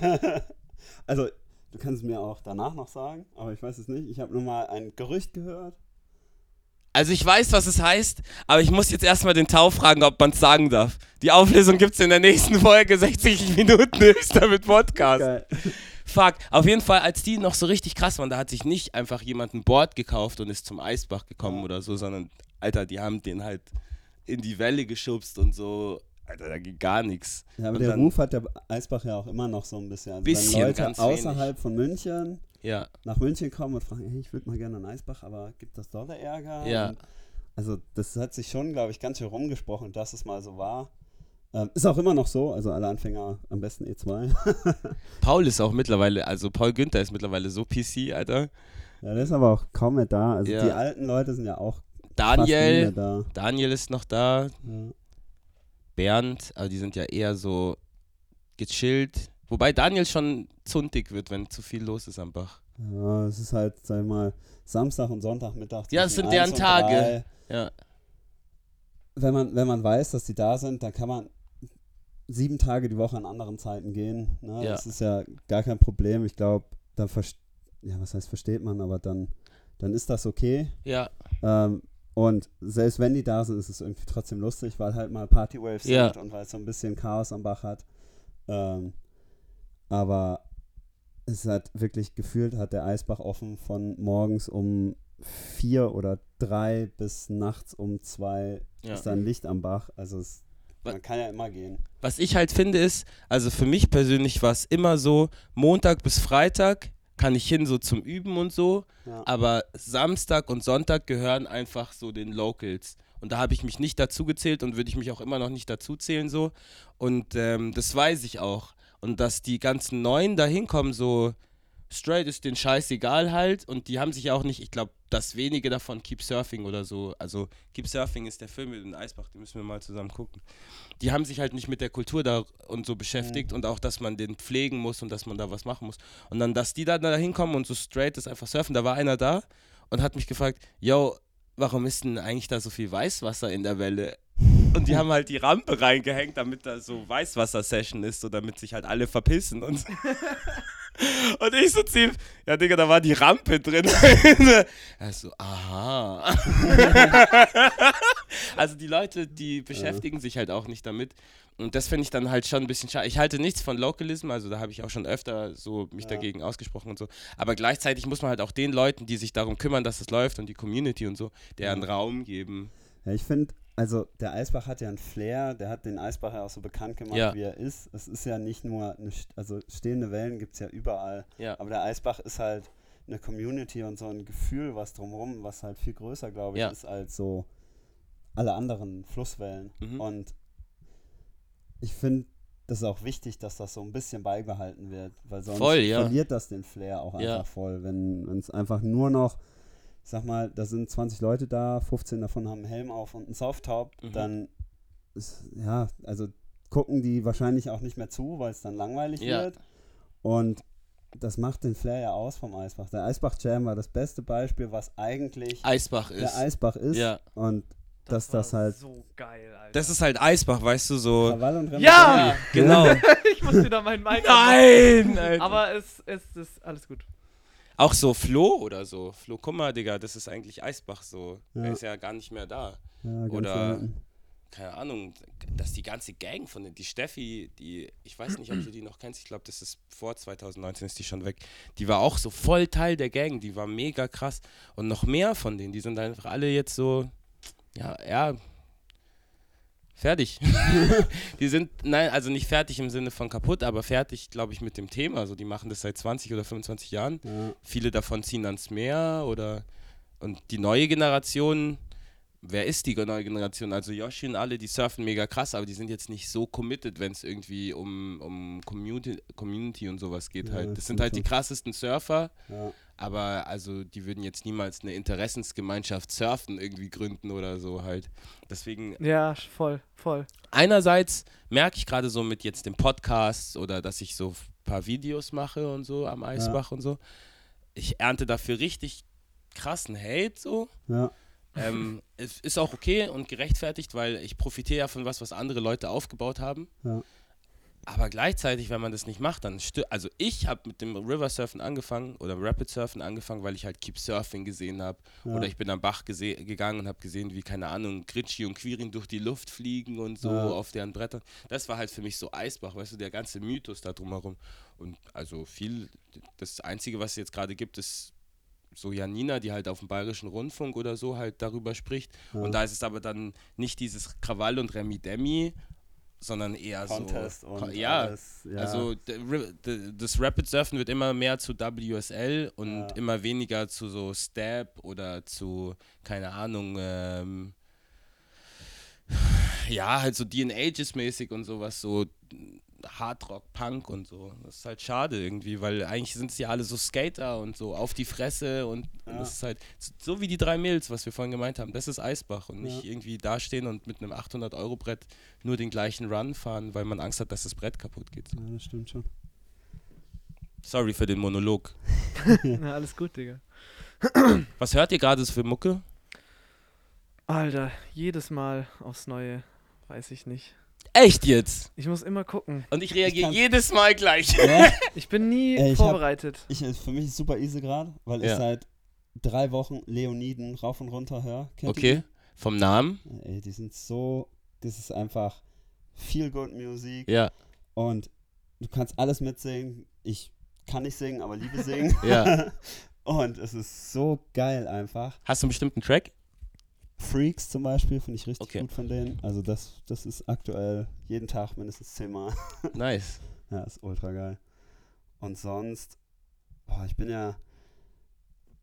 Also, du kannst es mir auch danach noch sagen, aber ich weiß es nicht. Ich habe nur mal ein Gerücht gehört. Also ich weiß, was es heißt, aber ich muss jetzt erstmal den Tau fragen, ob man es sagen darf. Die Auflösung gibt es in der nächsten Folge, 60 Minuten höchster mit Podcast. Geil. Fuck, auf jeden Fall, als die noch so richtig krass waren, da hat sich nicht einfach jemand ein Board gekauft und ist zum Eisbach gekommen Ja. oder so, sondern, Alter, die haben den halt in die Welle geschubst und so. Alter, da ging gar nichts. Ja, aber Und der dann- Ruf hat der Eisbach ja auch immer noch so ein bisschen. Also Bisschen, wenn Leute außerhalb von München Ja, nach München kommen und fragen, hey, ich würde mal gerne einen Eisbach, aber gibt das dort Ärger? Ja. Und also das hat sich schon, glaube ich, ganz schön rumgesprochen, dass es mal so war. Ähm, ist auch immer noch so, also alle Anfänger am besten E E2. Paul ist auch mittlerweile, also Paul Günther ist mittlerweile so PC, Alter. ja, der ist aber auch kaum mehr da. Also Ja. die alten Leute sind ja auch fast nie mehr Daniel, da. Daniel ist noch da, Ja. Bernd, aber die sind ja eher so gechillt. Wobei Daniel schon zuntig wird, wenn zu viel los ist am Bach. ja, es ist halt, sag ich mal, Samstag und Sonntagmittag. Ja, es zwischen sind deren 1 und Tage. 3. Ja, Wenn man, wenn man weiß, dass die da sind, dann kann man sieben Tage die Woche an anderen Zeiten gehen. Ne? Ja. Das ist ja gar kein Problem. Ich glaube, dann versteht, ja, was heißt versteht man, aber dann, dann ist das okay. ja, Ähm, und selbst wenn die da sind, ist es irgendwie trotzdem lustig, weil halt mal Partywaves Ja. sind und weil es so ein bisschen Chaos am Bach hat. Ähm, aber es hat wirklich gefühlt, hat der Eisbach offen von morgens um vier oder drei bis nachts um zwei ja. ist da ein Licht am Bach. Also es, man kann ja immer gehen. Was ich halt finde ist, also für mich persönlich war es immer so, Montag bis Freitag kann ich hin so zum Üben und so, Ja. aber Samstag und Sonntag gehören einfach so den Locals. Und da habe ich mich nicht dazu gezählt und würde ich mich auch immer noch nicht dazu zählen so. Und ähm, das weiß ich auch. Und dass die ganzen Neuen da hinkommen, so straight ist den Scheiß egal halt. Und die haben sich auch nicht, ich glaube, dass wenige davon Keep Surfing oder so, also Keep Surfing ist der Film mit dem Eisbach, den müssen wir mal zusammen gucken. Die haben sich halt nicht mit der Kultur da und so beschäftigt und auch, dass man den pflegen muss und dass man da was machen muss. Und dann, dass die dann da hinkommen und so straight ist einfach surfen. Da war einer da und hat mich gefragt, yo, warum ist denn eigentlich da so viel Weißwasser in der Welle? Und die haben halt die Rampe reingehängt, damit da so Weißwasser-Session ist, so damit sich halt alle verpissen und so. Und ich so ziemlich, ja Digga, da war die Rampe drin. er so, aha. also die Leute, die beschäftigen sich halt auch nicht damit. Und das finde ich dann halt schon ein bisschen schade. Ich halte nichts von Localism, also da habe ich auch schon öfter so mich Ja. dagegen ausgesprochen und so. Aber gleichzeitig muss man halt auch den Leuten, die sich darum kümmern, dass es läuft und die Community und so, deren Raum geben. Ja, ich finde, also der Eisbach hat ja einen Flair, der hat den Eisbach ja auch so bekannt gemacht, Ja. wie er ist. Es ist ja nicht nur, eine, also stehende Wellen gibt es ja überall, Ja. aber der Eisbach ist halt eine Community und so ein Gefühl, was drumherum, was halt viel größer, glaube ich, Ja. ist als so alle anderen Flusswellen. Mhm. Und ich finde, das ist auch wichtig, dass das so ein bisschen beibehalten wird, weil sonst Voll, verliert das den Flair auch einfach voll, wenn es einfach nur noch sag mal, da sind 20 Leute da, 15 davon haben einen Helm auf und einen Softtop, Mhm. dann ist, ja, also gucken die wahrscheinlich auch nicht mehr zu, weil es dann langweilig Ja. wird. Und das macht den Flair ja aus vom Eisbach. Der Eisbach Jam war das beste Beispiel, was eigentlich Eisbach ist. der Eisbach ist. Ja. Und dass das halt So geil, Alter. Das ist halt Eisbach, weißt du, so. Krawall und Remi ja! Genau. ich muss wieder meinen Mic Nein! Alter. Aber es, es ist alles gut. Auch so Flo oder so. Flo Kummer, Digga, das ist eigentlich Eisbach so. Ja. Er ist ja gar nicht mehr da. Ja, Oder- selten. Keine Ahnung, dass die ganze Gang von den, die Steffi, die, ich weiß nicht, ob du die noch kennst, ich glaube, das ist vor 2019 ist die schon weg. Die war auch so voll Teil der Gang, die war mega krass. Und noch mehr von denen, die sind einfach alle jetzt so, ja, ja, fertig. die sind, nein, also nicht fertig im Sinne von kaputt, aber fertig, glaube ich, mit dem Thema. Also die machen das seit 20 oder 25 Jahren. Ja. Viele davon ziehen ans Meer oder und die neue Generation, wer ist die neue Generation? Also Yoshi und alle, die surfen mega krass, aber die sind jetzt nicht so committed, wenn es irgendwie um, um Community, Community und sowas geht Ja, halt. das Das sind halt die krassesten Surfer, Ja. aber also die würden jetzt niemals eine Interessensgemeinschaft surfen irgendwie gründen oder so halt. Deswegen Ja, voll, voll. einerseits merke ich gerade so mit jetzt dem Podcast oder dass ich so ein paar Videos mache und so am Eisbach und so. Ich ernte dafür richtig krassen Hate so. Ja. Ähm, es ist auch okay und gerechtfertigt, weil ich profitiere ja von was, was andere Leute aufgebaut haben. Ja. Aber gleichzeitig, wenn man das nicht macht, dann stö Also ich habe mit dem River Surfen angefangen oder Rapid Surfen angefangen, weil ich halt Keep Surfing gesehen habe. Ja. Oder ich bin am Bach gegangen und habe gesehen, wie, keine Ahnung, Gritschi und Quirin durch die Luft fliegen und so Ja. auf deren Brettern. Das war halt für mich so Eisbach, weißt du, der ganze Mythos da drumherum. Und also viel, das Einzige, was es jetzt gerade gibt, ist so Janina, die halt auf dem Bayerischen Rundfunk oder so halt darüber spricht. Ja. Und da ist es aber dann nicht dieses Krawall und Remi Demi, sondern eher Contest so. und ja, alles, ja. also das Rapid Surfen wird immer mehr zu WSL und Ja. immer weniger zu so Step oder zu, keine Ahnung, ähm, ja, halt so DNA-mäßig und sowas, so Hardrock, Punk und so. Das ist halt schade irgendwie, weil eigentlich sind es ja alle so Skater und so auf die Fresse und, und Ja. das ist halt so wie die drei Mädels, was wir vorhin gemeint haben. Das ist Eisbach und nicht Ja. irgendwie dastehen und mit einem 800-Euro-Brett nur den gleichen Run fahren, weil man Angst hat, dass das Brett kaputt geht. ja, das stimmt schon. Sorry für den Monolog. Ja, alles gut, Digga. Was hört ihr gerade für Mucke? Alter, jedes Mal aufs Neue. Weiß ich nicht. Echt jetzt? Ich muss immer gucken. Und ich reagiere jedes Mal gleich. Ja? Ich bin nie Ey, ich hab- vorbereitet. Ich, ist für mich ist super easy gerade, weil ich Ja. seit drei Wochen Leoniden rauf und runter höre. Okay, vom Namen? die? Ey, die sind so, das ist einfach viel good Musik Ja, und du kannst alles mitsingen. Ich kann nicht singen, aber liebe singen. ja. und es ist so geil einfach. Hast du einen bestimmten Track? Freaks zum Beispiel finde ich richtig Okay. gut von denen. Also das, das ist aktuell jeden Tag mindestens zehnmal. Nice. Ja, ist ultra geil. Und sonst, boah, ich bin ja.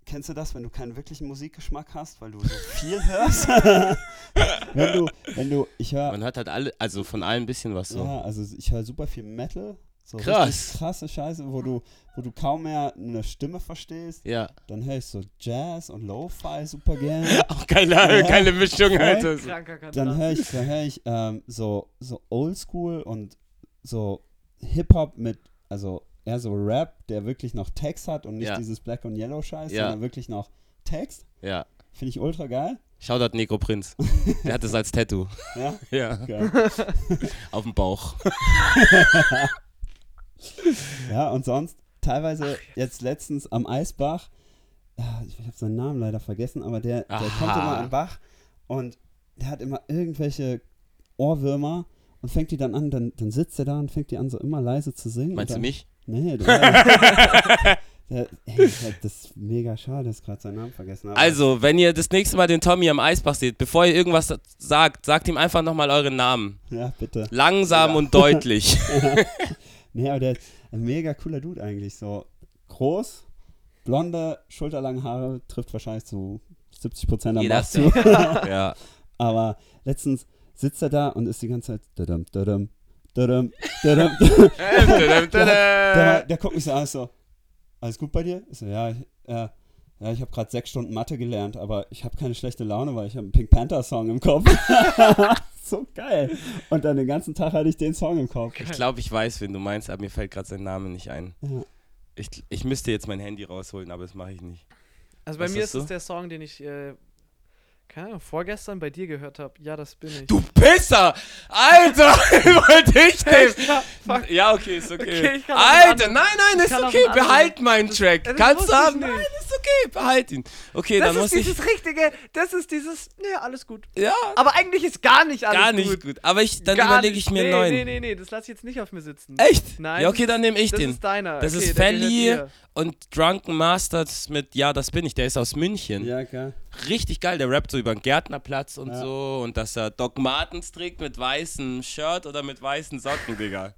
Kennst du das, wenn du keinen wirklichen Musikgeschmack hast, weil du so viel hörst? wenn du, wenn du, ich höre, Man hört halt alle, also von allem ein bisschen was so. ja, also ich höre super viel Metal. So Krass. krasse Scheiße, wo du, wo du kaum mehr eine Stimme verstehst. Ja. Dann höre ich so Jazz und Lo-Fi super gerne. Auch geile, Ja. geile Mischung. Alter. Kranker Kandidat. Dann höre ich, dann hör ich ähm, so, so Oldschool und so Hip-Hop mit, also eher so Rap, der wirklich noch Text hat und nicht Ja. dieses Black und Yellow Scheiß, Ja. sondern wirklich noch Text. Ja. Finde ich ultra geil. Shoutout Nico Prinz. Der hat das als Tattoo. Ja, Ja. geil. Auf dem Bauch. ja, und sonst teilweise jetzt letztens am Eisbach, ah, ich habe seinen Namen leider vergessen, aber der, der Aha. kommt immer am Bach und der hat immer irgendwelche Ohrwürmer und fängt die dann an, dann, dann sitzt er da und fängt die an, so immer leise zu singen. Meinst und du dann, mich? Nee, der, der, ey, das ist mega schade, dass ich gerade seinen Namen vergessen habe. Also, wenn ihr das nächste Mal den Tommy am Eisbach seht, bevor ihr irgendwas sagt, sagt ihm einfach nochmal euren Namen. Ja, bitte. Langsam Ja. und deutlich. Nee, aber der ist ein mega cooler Dude eigentlich. So groß, blonde, schulterlange Haare, trifft wahrscheinlich zu 70 Prozent am Bach zu. ja. aber letztens sitzt er da und ist die ganze Zeit. Dadum, dadum, dadum, dadum. der, der guckt mich so an, so, alles gut bei dir? Ich so, ja, ich, äh, ja, ich habe gerade sechs Stunden Mathe gelernt, aber ich habe keine schlechte Laune, weil ich habe einen Pink Panther Song im Kopf. so geil. Und dann den ganzen Tag hatte ich den Song im Kopf. Ich glaube, ich weiß, wen du meinst, aber mir fällt gerade sein Name nicht ein. Ja. Ich, ich müsste jetzt mein Handy rausholen, aber das mache ich nicht. Also bei Was mir ist es der Song, den ich äh, keine Ahnung, vorgestern bei dir gehört habe. Ja, das bin ich. Du Pisser! Alter! Wollte ich nicht! Ja, okay, ist okay. Okay, Alter, nein, nein, ist okay. Behalt meinen Track. das Kannst du haben? nicht. Nein, ist okay. Behalt ihn. Okay, Das dann muss ist ich. dieses richtige, das ist dieses, nee, alles gut. Ja, Aber eigentlich ist gar nicht alles gar gut. nicht gut. Aber ich, dann Gar überlege ich mir nee, einen neuen. Nee, nee, nee, das lass ich jetzt nicht auf mir sitzen. Echt? Nein. Ja, okay, dann nehme ich das den. ist deiner. Das okay, ist Felly und Drunken Masters mit Ja, das bin ich. Der ist aus München. Ja, klar. Richtig geil. Der rappt so über den Gärtnerplatz und Ja. so. Und dass er Doc Martens trägt mit weißem Shirt oder mit weißen Socken, Digga.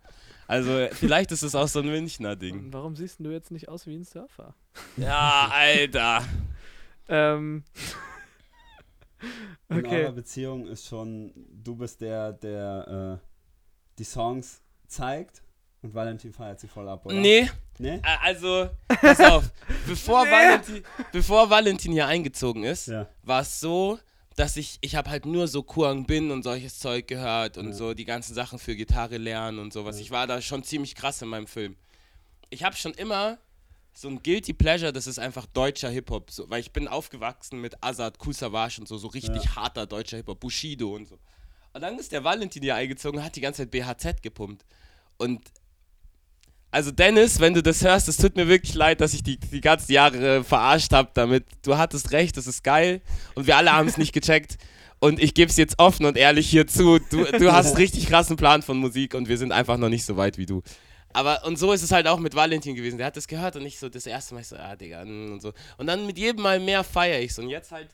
Also, vielleicht ist es auch so ein Münchner Ding. Und Warum siehst du jetzt nicht aus wie ein Surfer? Ja, Alter. Ähm. In okay. eurer Beziehung ist schon, du bist der, der äh, die Songs zeigt und Valentin feiert sie voll ab, oder? Nee, Nee? also, pass auf. Bevor, Nee. Valentin, bevor Valentin hier eingezogen ist, Ja. war es so, dass ich, ich habe halt nur so Kuang Bin und solches Zeug gehört und Ja. so die ganzen Sachen für Gitarre lernen und sowas. Ja. Ich war da schon ziemlich krass in meinem Film. Ich habe schon immer so ein Guilty Pleasure, das ist einfach deutscher Hip-Hop, so, weil ich bin aufgewachsen mit Azad, Kusavage und so, so richtig Ja. harter deutscher Hip-Hop, Bushido und so. Und dann ist der Valentin hier eingezogen und hat die ganze Zeit BHZ gepumpt. Und also Dennis, wenn du das hörst, es tut mir wirklich leid, dass ich die, die ganzen Jahre äh, verarscht habe damit. Du hattest recht, das ist geil und wir alle haben es nicht gecheckt. Und ich gebe es jetzt offen und ehrlich hier zu. Du, du hast richtig krassen Plan von Musik und wir sind einfach noch nicht so weit wie du. Aber und so ist es halt auch mit Valentin gewesen. Der hat das gehört und ich so das erste Mal ich so, ah, Digga, mm, und so. Und dann mit jedem Mal mehr feiere ich Und jetzt halt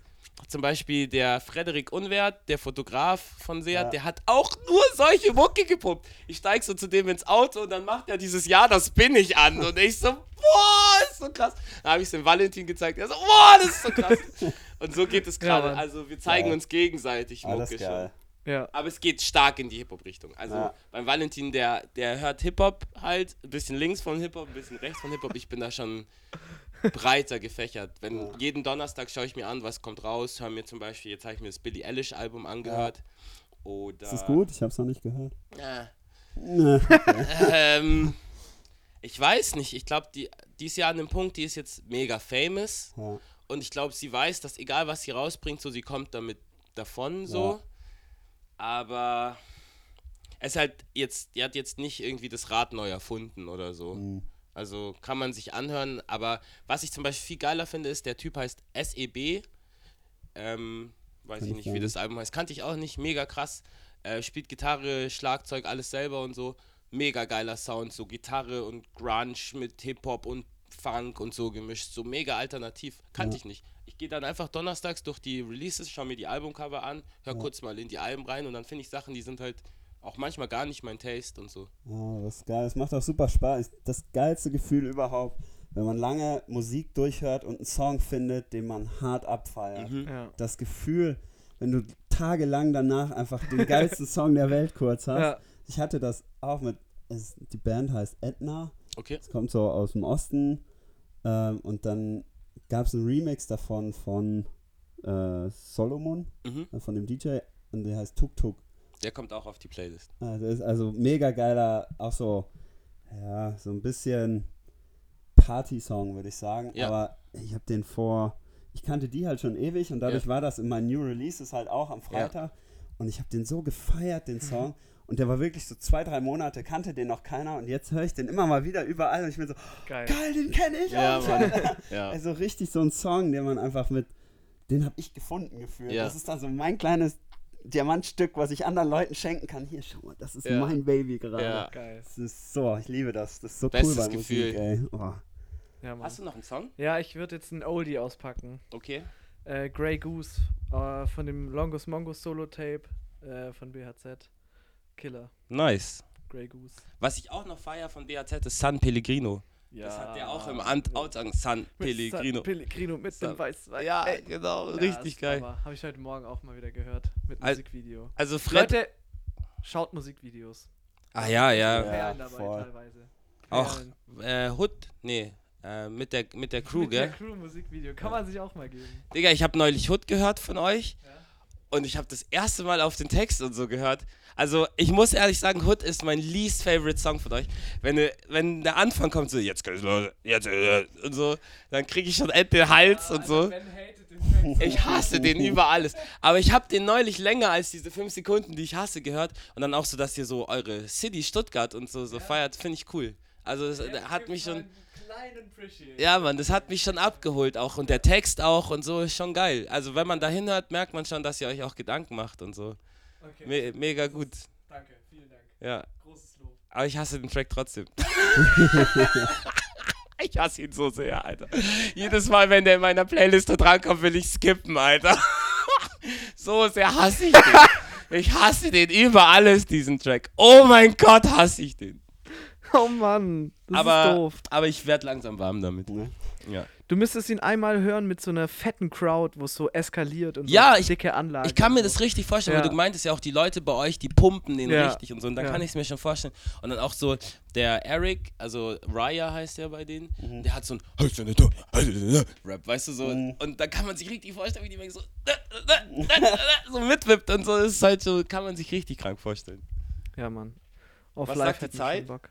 zum Beispiel der Frederik Unwert, der Fotograf von Seat, Ja. der hat auch nur solche Mucke gepumpt. Ich steig so zu dem ins Auto und dann macht er dieses Ja, das bin ich an. Und ich so, boah, ist so krass. Dann habe ich es dem Valentin gezeigt. Er so, boah, das ist so krass. Und so geht es Ja, gerade. Mann. also wir zeigen Geil. uns gegenseitig Alles Mucke geil. schon. Ja. Aber es geht stark in die Hip-Hop-Richtung. Also Ja. beim Valentin, der, der hört Hip-Hop halt, ein bisschen links von Hip-Hop, ein bisschen rechts von Hip-Hop. Ich bin da schon breiter gefächert. Wenn Ja. jeden Donnerstag schaue ich mir an, was kommt raus. Hör mir zum Beispiel, jetzt habe ich mir das Billie Eilish Album angehört. Oder. Ist das gut? Ich hab's noch nicht gehört. Ja. Nee. ähm, ich weiß nicht. Ich glaube, die, die ist ja an dem Punkt, die ist jetzt mega famous. Ja. Und ich glaube, sie weiß, dass egal was sie rausbringt, so sie kommt damit davon so. Ja. Aber es halt jetzt, die hat jetzt nicht irgendwie das Rad neu erfunden oder so. Mhm. Also kann man sich anhören, aber was ich zum Beispiel viel geiler finde, ist, der Typ heißt SEB. Ähm, weiß ich ich nicht, wie das Album heißt. Kannte ich auch nicht, mega krass. Äh, spielt Gitarre, Schlagzeug, alles selber und so. Mega geiler Sound, so Gitarre und Grunge mit Hip-Hop und Funk und so gemischt. So mega alternativ. Kannte Ja. ich nicht. Ich gehe dann einfach donnerstags durch die Releases, schaue mir die Albumcover an, höre Ja. kurz mal in die Alben rein und dann finde ich Sachen, die sind halt auch manchmal gar nicht mein Taste und so. Ah, das ist geil. Es macht auch super Spaß. Das geilste Gefühl überhaupt, wenn man lange Musik durchhört und einen Song findet, den man hart abfeiert. Mhm. Ja. Das Gefühl, wenn du tagelang danach einfach den geilsten Song der Welt kurz hast. ja. Ich hatte das auch mit, es, die Band heißt Edna. Okay. Es kommt so aus dem Osten. Ähm, und dann gab es einen Remix davon von äh, Solomon, Mhm. äh, von dem DJ. Und der heißt Tuk Tuk. Der kommt auch auf die Playlist. Das ist also mega geiler, auch so, ja, so ein bisschen Party-Song, würde ich sagen. Ja. Aber ich habe den vor, ich kannte die halt schon ewig und dadurch war das in meinen New Releases halt auch am Freitag. Und ich habe den so gefeiert, den Song. Und der war wirklich so zwei, drei Monate, kannte den noch keiner. Und jetzt höre ich den immer mal wieder überall. Und ich bin so, Geil. geil, den kenne ich Ja, auch. Mann. Ja. Also richtig so ein Song, den man einfach mit, den habe ich gefunden gefühlt. Ja. Das ist dann so mein kleines Diamantstück, was ich anderen Leuten schenken kann. Hier, schau mal, das ist Ja. mein Baby gerade. Ja. Geil. Das ist so, ich liebe das. Das ist so Bestes cool bei Gefühl. Musik, ey. Oh. Ja. Hast du noch einen Song? ja ich würde jetzt einen Oldie auspacken. Okay. Äh, Grey Goose äh, von dem Longus Mongus Solo Tape äh, von BHZ. Killer. Nice. Grey Goose. Was ich auch noch feier von BAZ ist San Pellegrino. Ja. Das hat der auch im Ant Outsang. San Pellegrino. Mit Pellegrino mit San- dem Weißwein. Ja, Ey. genau. Ja, richtig geil. Habe ich heute Morgen auch mal wieder gehört. Mit Al- Musikvideo. Also Fred. Leute, schaut Musikvideos. Ah ja, ja. Ja. Dabei teilweise. Auch äh, Hood. Nee. Äh, mit der, mit der Crew, Mit der gell? Crew Musikvideo. Kann man sich auch mal geben. Digga, ich habe neulich Hood gehört von euch. Ja. Und ich habe das erste Mal auf den Text und so gehört. Also, ich muss ehrlich sagen, Hood ist mein least favorite Song von euch. Wenn, äh, wenn der Anfang kommt, so, jetzt geht's los, jetzt, äh, und so, dann kriege ich schon end den Hals und so. Ben hatet den Ich hasse den über alles. Aber ich habe den neulich länger als diese fünf Sekunden, die ich hasse, gehört. Und dann auch so, dass ihr so eure City Stuttgart und so, so feiert, finde ich cool. Also das der hat mich schon. Ja, Mann, das hat mich schon abgeholt auch. Und der Text auch und so ist schon geil. Also wenn man da hinhört, merkt man schon, dass ihr euch auch Gedanken macht und so. Me mega gut. Danke, vielen Dank. Ja. Großes Lob. Aber ich hasse den Track trotzdem. ich hasse ihn so sehr, Alter. Jedes Mal, wenn der in meiner Playliste drankommt, will ich skippen, Alter. so sehr hasse ich den. Ich hasse den über alles, diesen Track. Oh mein Gott, hasse ich den. Oh Mann, das aber, ist doof. aber ich werde langsam warm damit. Ne? Ja. Du müsstest ihn einmal hören mit so einer fetten Crowd, wo es so eskaliert und Ja, so ich- dicke Anlagen. Ich kann mir und das so. richtig vorstellen, Ja. weil du meintest ja auch, die Leute bei euch, die pumpen den Ja. richtig und so. Und dann Ja. kann ich es mir schon vorstellen. Und dann auch so der Eric, also Raya heißt der bei denen, der hat so ein Rap, weißt du so. Mhm. Und da kann man sich richtig vorstellen, wie die so, so mitwippt und so. Das ist halt so, kann man sich richtig krank vorstellen. Ja, Mann. Auf Was live sagt die Zeit? Bock.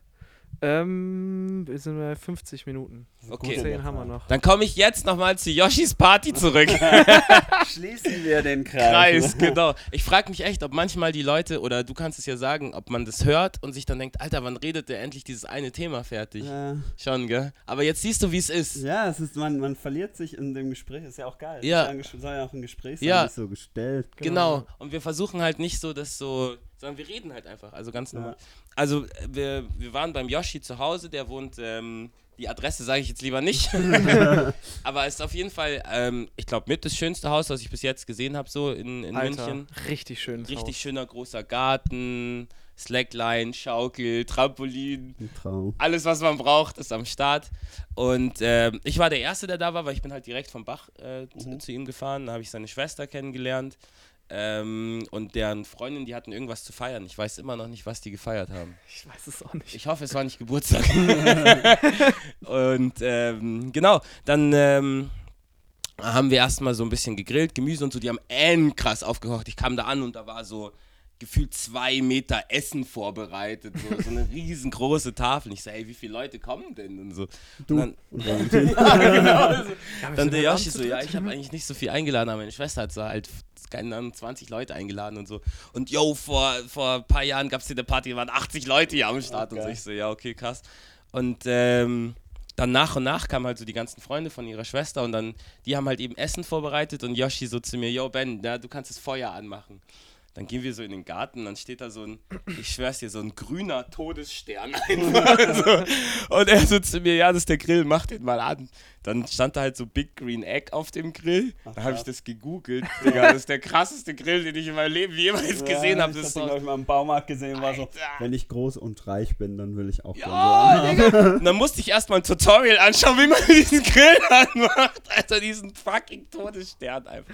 Ähm, wir sind bei 50 Minuten. Okay. Zehn haben wir noch. Dann komme ich jetzt nochmal zu Yoshis Party zurück. Schließen wir den Kreis. Kreis, genau. Ich frage mich echt, ob manchmal die Leute, oder du kannst es ja sagen, ob man das hört und sich dann denkt, Alter, wann redet der endlich dieses eine Thema fertig? Ja, Schon, gell? Aber jetzt siehst du, wie es ist. ja es ist, man, man verliert sich in dem Gespräch, ist ja auch geil. Ja. Ist ja ein Ges- soll ja auch ein Gespräch sein, Ja. so gestellt. Genau. Und wir versuchen halt nicht so, das so, sondern wir reden halt einfach, also ganz normal. Ja. Also äh, wir, wir waren beim Yoshi zu Hause, der wohnt, ähm, die Adresse sage ich jetzt lieber nicht. Aber es ist auf jeden Fall, ähm, ich glaube, mit das schönste Haus, was ich bis jetzt gesehen habe, so in, in Alter, München. richtig schön. Richtig schöner großer Garten, Slackline, Schaukel, Trampolin. Traum. Alles, was man braucht, ist am Start. Und ähm, ich war der Erste, der da war, weil ich bin halt direkt vom Bach äh, zu, Mhm. zu ihm gefahren. Da habe ich seine Schwester kennengelernt. Ähm, und deren Freundin, die hatten irgendwas zu feiern. Ich weiß immer noch nicht, was die gefeiert haben. Ich weiß es auch nicht. Ich hoffe, es war nicht Geburtstag. und ähm, genau, dann ähm, haben wir erstmal so ein bisschen gegrillt, Gemüse und so. Die haben krass aufgekocht. Ich kam da an und da war so gefühlt zwei Meter Essen vorbereitet. So, so eine riesengroße Tafel. Ich so, ey, wie viele Leute kommen denn? Und so. Du. Und dann, genau, so. Ja, dann der Yoshi so, ja, ich habe eigentlich nicht so viel eingeladen, aber meine Schwester hat so halt, keine Ahnung, 20 Leute eingeladen und so. Und yo, vor, vor ein paar Jahren gab es hier eine Party, da waren 80 Leute hier am Start und so. Okay. Ich so, ja, okay, krass. Und ähm, dann nach und nach kamen halt so die ganzen Freunde von ihrer Schwester und dann, die haben halt eben Essen vorbereitet und Yoshi so zu mir, yo Ben, ja, du kannst das Feuer anmachen. Dann gehen wir so in den Garten, dann steht da so ein, ich schwör's dir, so ein grüner Todesstern einfach. so. Und er so zu mir, ja, das ist der Grill, mach den mal an. Dann stand da halt so Big Green Egg auf dem Grill. Da habe ich das gegoogelt. Digga, das ist der krasseste Grill, den ich in meinem Leben jemals gesehen habe. Ich Das hab ist den, so, glaub ich, mal im Baumarkt gesehen, war so, wenn ich groß und reich bin, dann will ich auch Ja, gerne so Digga. Und dann musste ich erstmal ein Tutorial anschauen, wie man diesen Grill anmacht. Alter, diesen fucking Todesstern einfach.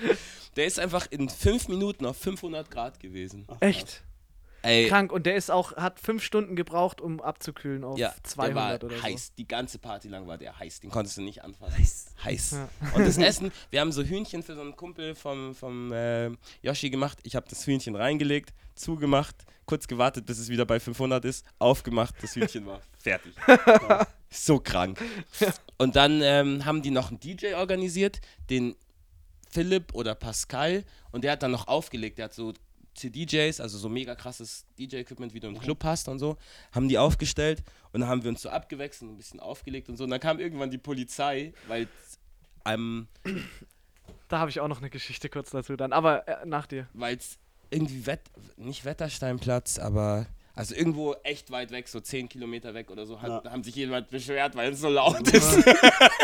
Der ist einfach in fünf Minuten auf 500 Grad gewesen. Echt Ey, krank. Und der ist auch, hat fünf Stunden gebraucht, um abzukühlen auf ja, der 200 war oder so. heiß. Die ganze Party lang war der heiß. Den konntest du nicht anfassen. Heiß. Heiß. Ja. Und das Essen, wir haben so Hühnchen für so einen Kumpel vom, vom äh, Yoshi gemacht. Ich habe das Hühnchen reingelegt, zugemacht, kurz gewartet, bis es wieder bei 500 ist, aufgemacht, das Hühnchen war fertig. so krank. Und dann ähm, haben die noch einen DJ organisiert, den Philipp oder Pascal, und der hat dann noch aufgelegt. Der hat so CDJs, also so mega krasses DJ-Equipment, wie du im Club hast und so, haben die aufgestellt und dann haben wir uns so abgewechselt, ein bisschen aufgelegt und so. Und dann kam irgendwann die Polizei, weil ähm, Da habe ich auch noch eine Geschichte kurz dazu dann. Aber äh, nach dir. weil es irgendwie Wett, nicht Wettersteinplatz, aber also irgendwo echt weit weg, so 10 Kilometer weg oder so, hat, Ja. haben sich jemand beschwert, weil es so laut ist.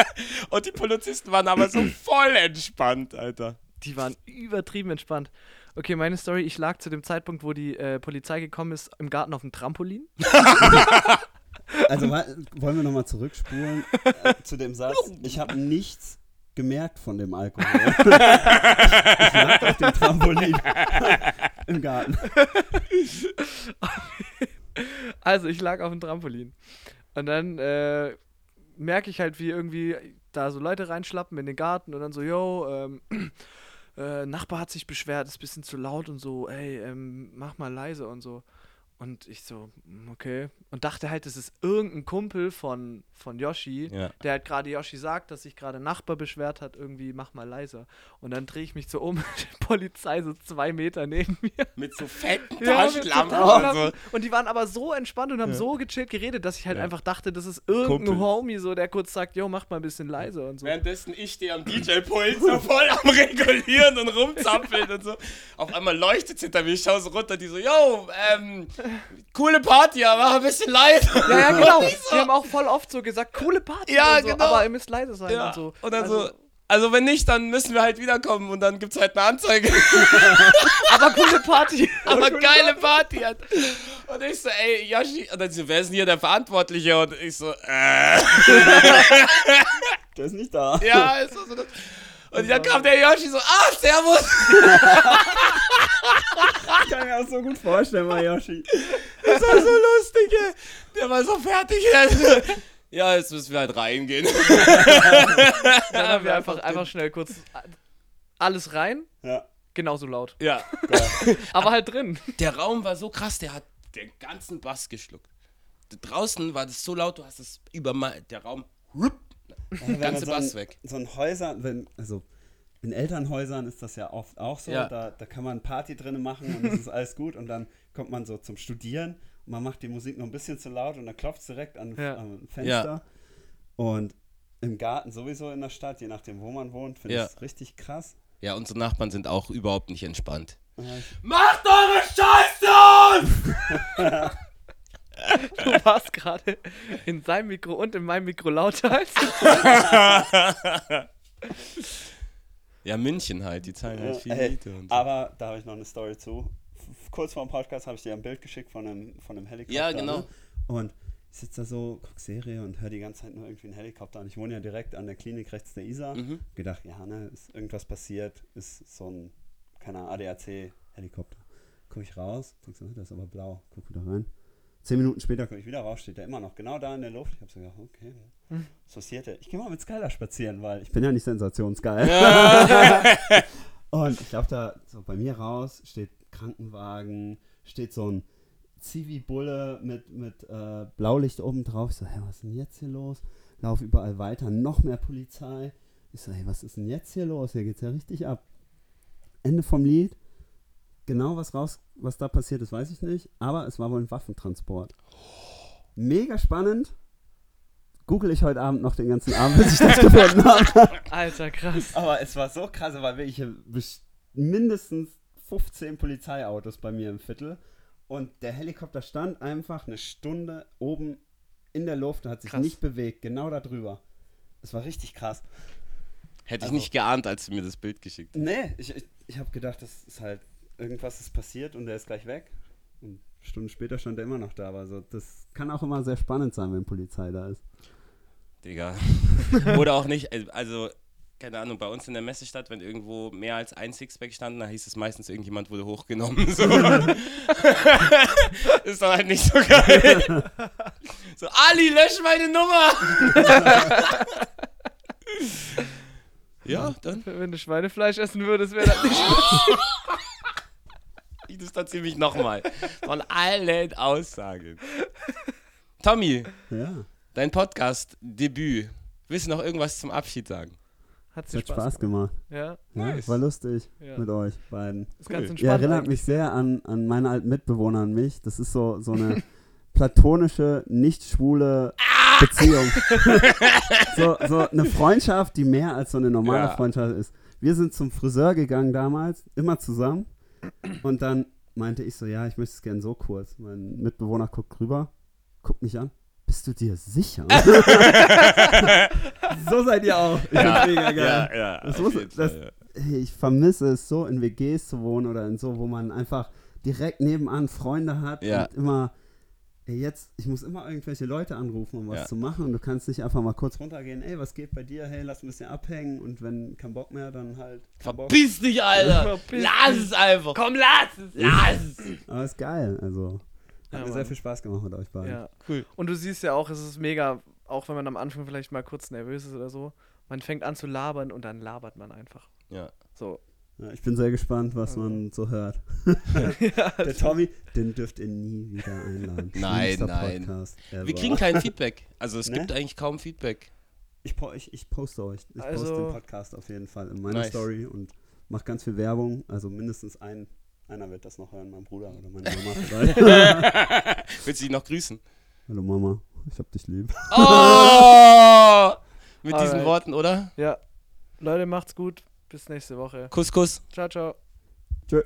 und die Polizisten waren aber so voll entspannt, Alter. Die waren übertrieben entspannt. Okay, meine Story, ich lag zu dem Zeitpunkt, wo die äh, Polizei gekommen ist, im Garten auf dem Trampolin. Also wollen wir nochmal zurückspulen äh, zu dem Satz. Ich habe nichts gemerkt von dem Alkohol. ich lag auf dem Trampolin im Garten. Also, ich lag auf dem Trampolin. Und dann äh, merke ich halt, wie irgendwie da so Leute reinschlappen in den Garten und dann so, yo, ähm, äh, Nachbar hat sich beschwert, ist ein bisschen zu laut und so, ey, ähm, mach mal leise und so. Und ich so, mm, okay. Und dachte halt, es ist irgendein Kumpel von, von Yoshi, Ja. der halt gerade Yoshi sagt, dass sich gerade ein Nachbar beschwert hat, irgendwie mach mal leiser. Und dann drehe ich mich so um, die Polizei so zwei Meter neben mir. Mit so fetten Ja, Taschenlampen und so. Und die waren aber so entspannt und haben Ja. so gechillt geredet, dass ich halt Ja. einfach dachte, das ist irgendein Kumpel. Homie, so, der kurz sagt, yo, mach mal ein bisschen leiser und so. Währenddessen ich stehe am DJ-Pult so voll am Regulieren und rumzappeln und so. Auf einmal leuchtet es hinter mir, ich schaue so runter, die so, yo, ähm, coole Party, aber ein bisschen leiser. Ja, ja, genau. So, Die haben auch voll oft so gesagt, coole Party Ja, und so, genau. aber ihr müsst leise sein ja. und so. Und dann also, so, also wenn nicht, dann müssen wir halt wiederkommen und dann gibt's halt eine Anzeige. aber coole Party. aber geile Party hat. Und ich so, ey, Yoshi, und dann so, wer ist denn hier der Verantwortliche? Und ich so, äh, Der ist nicht da. ja, ist so, so. Und dann kam der Yoshi so, ah, servus. Ich kann mir auch so gut vorstellen, mal Yoshi. Das war so lustig, ey. Der war so fertig jetzt. Ja, jetzt müssen wir halt reingehen. Dann haben wir einfach, einfach schnell kurz alles rein, Ja. genauso laut. Ja. Aber halt drin. Der Raum war so krass, der hat den ganzen Bass geschluckt. Draußen war das so laut, du hast es über der Raum. Wenn Ganze so Bass ein, weg. So ein Häuser, wenn, also in Elternhäusern ist das ja oft auch so. Ja. Da, da kann man Party drinnen machen und es ist alles gut und dann kommt man so zum Studieren und man macht die Musik noch ein bisschen zu laut und dann klopft es direkt an, Ja. am Fenster. Und im Garten sowieso in der Stadt, je nachdem, wo man wohnt, finde Ja. ich es richtig krass. Ja, unsere Nachbarn sind auch überhaupt nicht entspannt. Ja, Macht eure Scheiße! Du warst gerade in seinem Mikro und in meinem Mikro lauter als Ja, München halt, die zahlen halt viel Ey, Miete und so. aber da habe ich noch eine Story zu. Kurz vor dem Podcast habe ich dir ein Bild geschickt von einem, von einem Helikopter. Ja, genau. Ne? Und ich sitze da so, guck Serie und höre die ganze Zeit nur irgendwie einen Helikopter an. Ich wohne ja direkt an der Klinik rechts der Isar. Mhm. Gedacht, ja, ne, ist irgendwas passiert, ist so ein, keine Ahnung, ADAC-Helikopter. Guck ich raus, denk so, das ist aber blau. Guck wieder rein. Zehn Minuten später komme ich wieder raus, steht der immer noch genau da in der Luft. Ich habe so gedacht, okay, was passiert denn? Ich gehe mal mit Skylar spazieren, weil ich bin ja nicht sensationsgeil. Und ich glaube, da so bei mir raus steht Krankenwagen, steht so ein Zivi-Bulle mit, mit äh, Blaulicht oben drauf. Ich so, hey, was ist denn jetzt hier los? Lauf überall weiter, noch mehr Polizei. Ich so, hey, was ist denn jetzt hier los? Hier geht's ja richtig ab. Ende vom Lied. Genau was raus, was da passiert ist, weiß ich nicht. Aber es war wohl ein Waffentransport. Mega spannend. Google ich heute Abend noch den ganzen Abend, bis ich das gefunden habe. Alter, krass. Aber es war so krass, weil wirklich hier mindestens 15 Polizeiautos bei mir im Viertel. Und der Helikopter stand einfach eine Stunde oben in der Luft und hat sich Krass. nicht bewegt, genau da drüber. Es war richtig krass. Hätte ich Also- nicht geahnt, als du mir das Bild geschickt hast. Nee, ich, ich, ich habe gedacht, das ist halt, irgendwas ist passiert und der ist gleich weg. Und Stunden später stand er immer noch da. Also das kann auch immer sehr spannend sein, wenn Polizei da ist. Digga. Oder auch nicht. Also, keine Ahnung, bei uns in der Messestadt, wenn irgendwo mehr als ein Sixpack standen, dann hieß es meistens, irgendjemand wurde hochgenommen. So. ist dann halt nicht so geil. so, Ali, lösch meine Nummer! ja, dann. Wenn du Schweinefleisch essen würdest, wäre das nicht. Ich distanziere mich nochmal von allen Aussagen. Tommy, Ja, dein Podcast-Debüt. Willst du noch irgendwas zum Abschied sagen? Hat hat Spaß gemacht. Ja, Ja, Nice. war lustig Ja. mit euch beiden. ist ganz Cool. Ihr erinnert eigentlich. mich sehr an, an meine alten Mitbewohner, an mich. Das ist so, so eine platonische, nicht schwule Beziehung. so, so eine Freundschaft, die mehr als so eine normale Ja. Freundschaft ist. Wir sind zum Friseur gegangen damals, immer zusammen. Und dann meinte ich so, ja, ich möchte es gern so kurz. Mein Mitbewohner guckt rüber, guckt mich an. Bist du dir sicher? so seid ihr auch. Ich find's mega geil. ja. Das auf muss- das- Fall, ja. Hey, ich vermisse es so, in WGs zu wohnen oder in so, wo man einfach direkt nebenan Freunde hat Ja. und immer, ey, jetzt, ich muss immer irgendwelche Leute anrufen, um was Ja. zu machen und du kannst nicht einfach mal kurz runtergehen, ey, was geht bei dir, hey, lass ein bisschen abhängen und wenn kein Bock mehr, dann halt. Verpiss dich, Alter! Verpiss lass es einfach! Komm, lass es! Lass es! Aber ist geil, also hat Ja, mir sehr viel Spaß gemacht mit euch beiden. Ja. Cool. Und du siehst ja auch, es ist mega, auch wenn man am Anfang vielleicht mal kurz nervös ist oder so, man fängt an zu labern und dann labert man einfach. Ja. So. Ja, ich bin sehr gespannt, was man so hört. Der Tommy, den dürft ihr nie wieder einladen. Nein, nein. Wir kriegen kein Feedback. Also es Ne? gibt eigentlich kaum Feedback. Ich, ich, ich poste euch. Ich Also- poste den Podcast auf jeden Fall in meiner Nice. Story und mache ganz viel Werbung. Also mindestens ein, einer wird das noch hören, mein Bruder oder meine Mama vielleicht. Willst du dich noch grüßen? Hallo Mama, ich hab dich lieb. Oh! Mit diesen Alright. Worten, oder? Ja. Leute, macht's gut. Bis nächste Woche. Kuss, Kuss. Ciao, ciao. Tschö.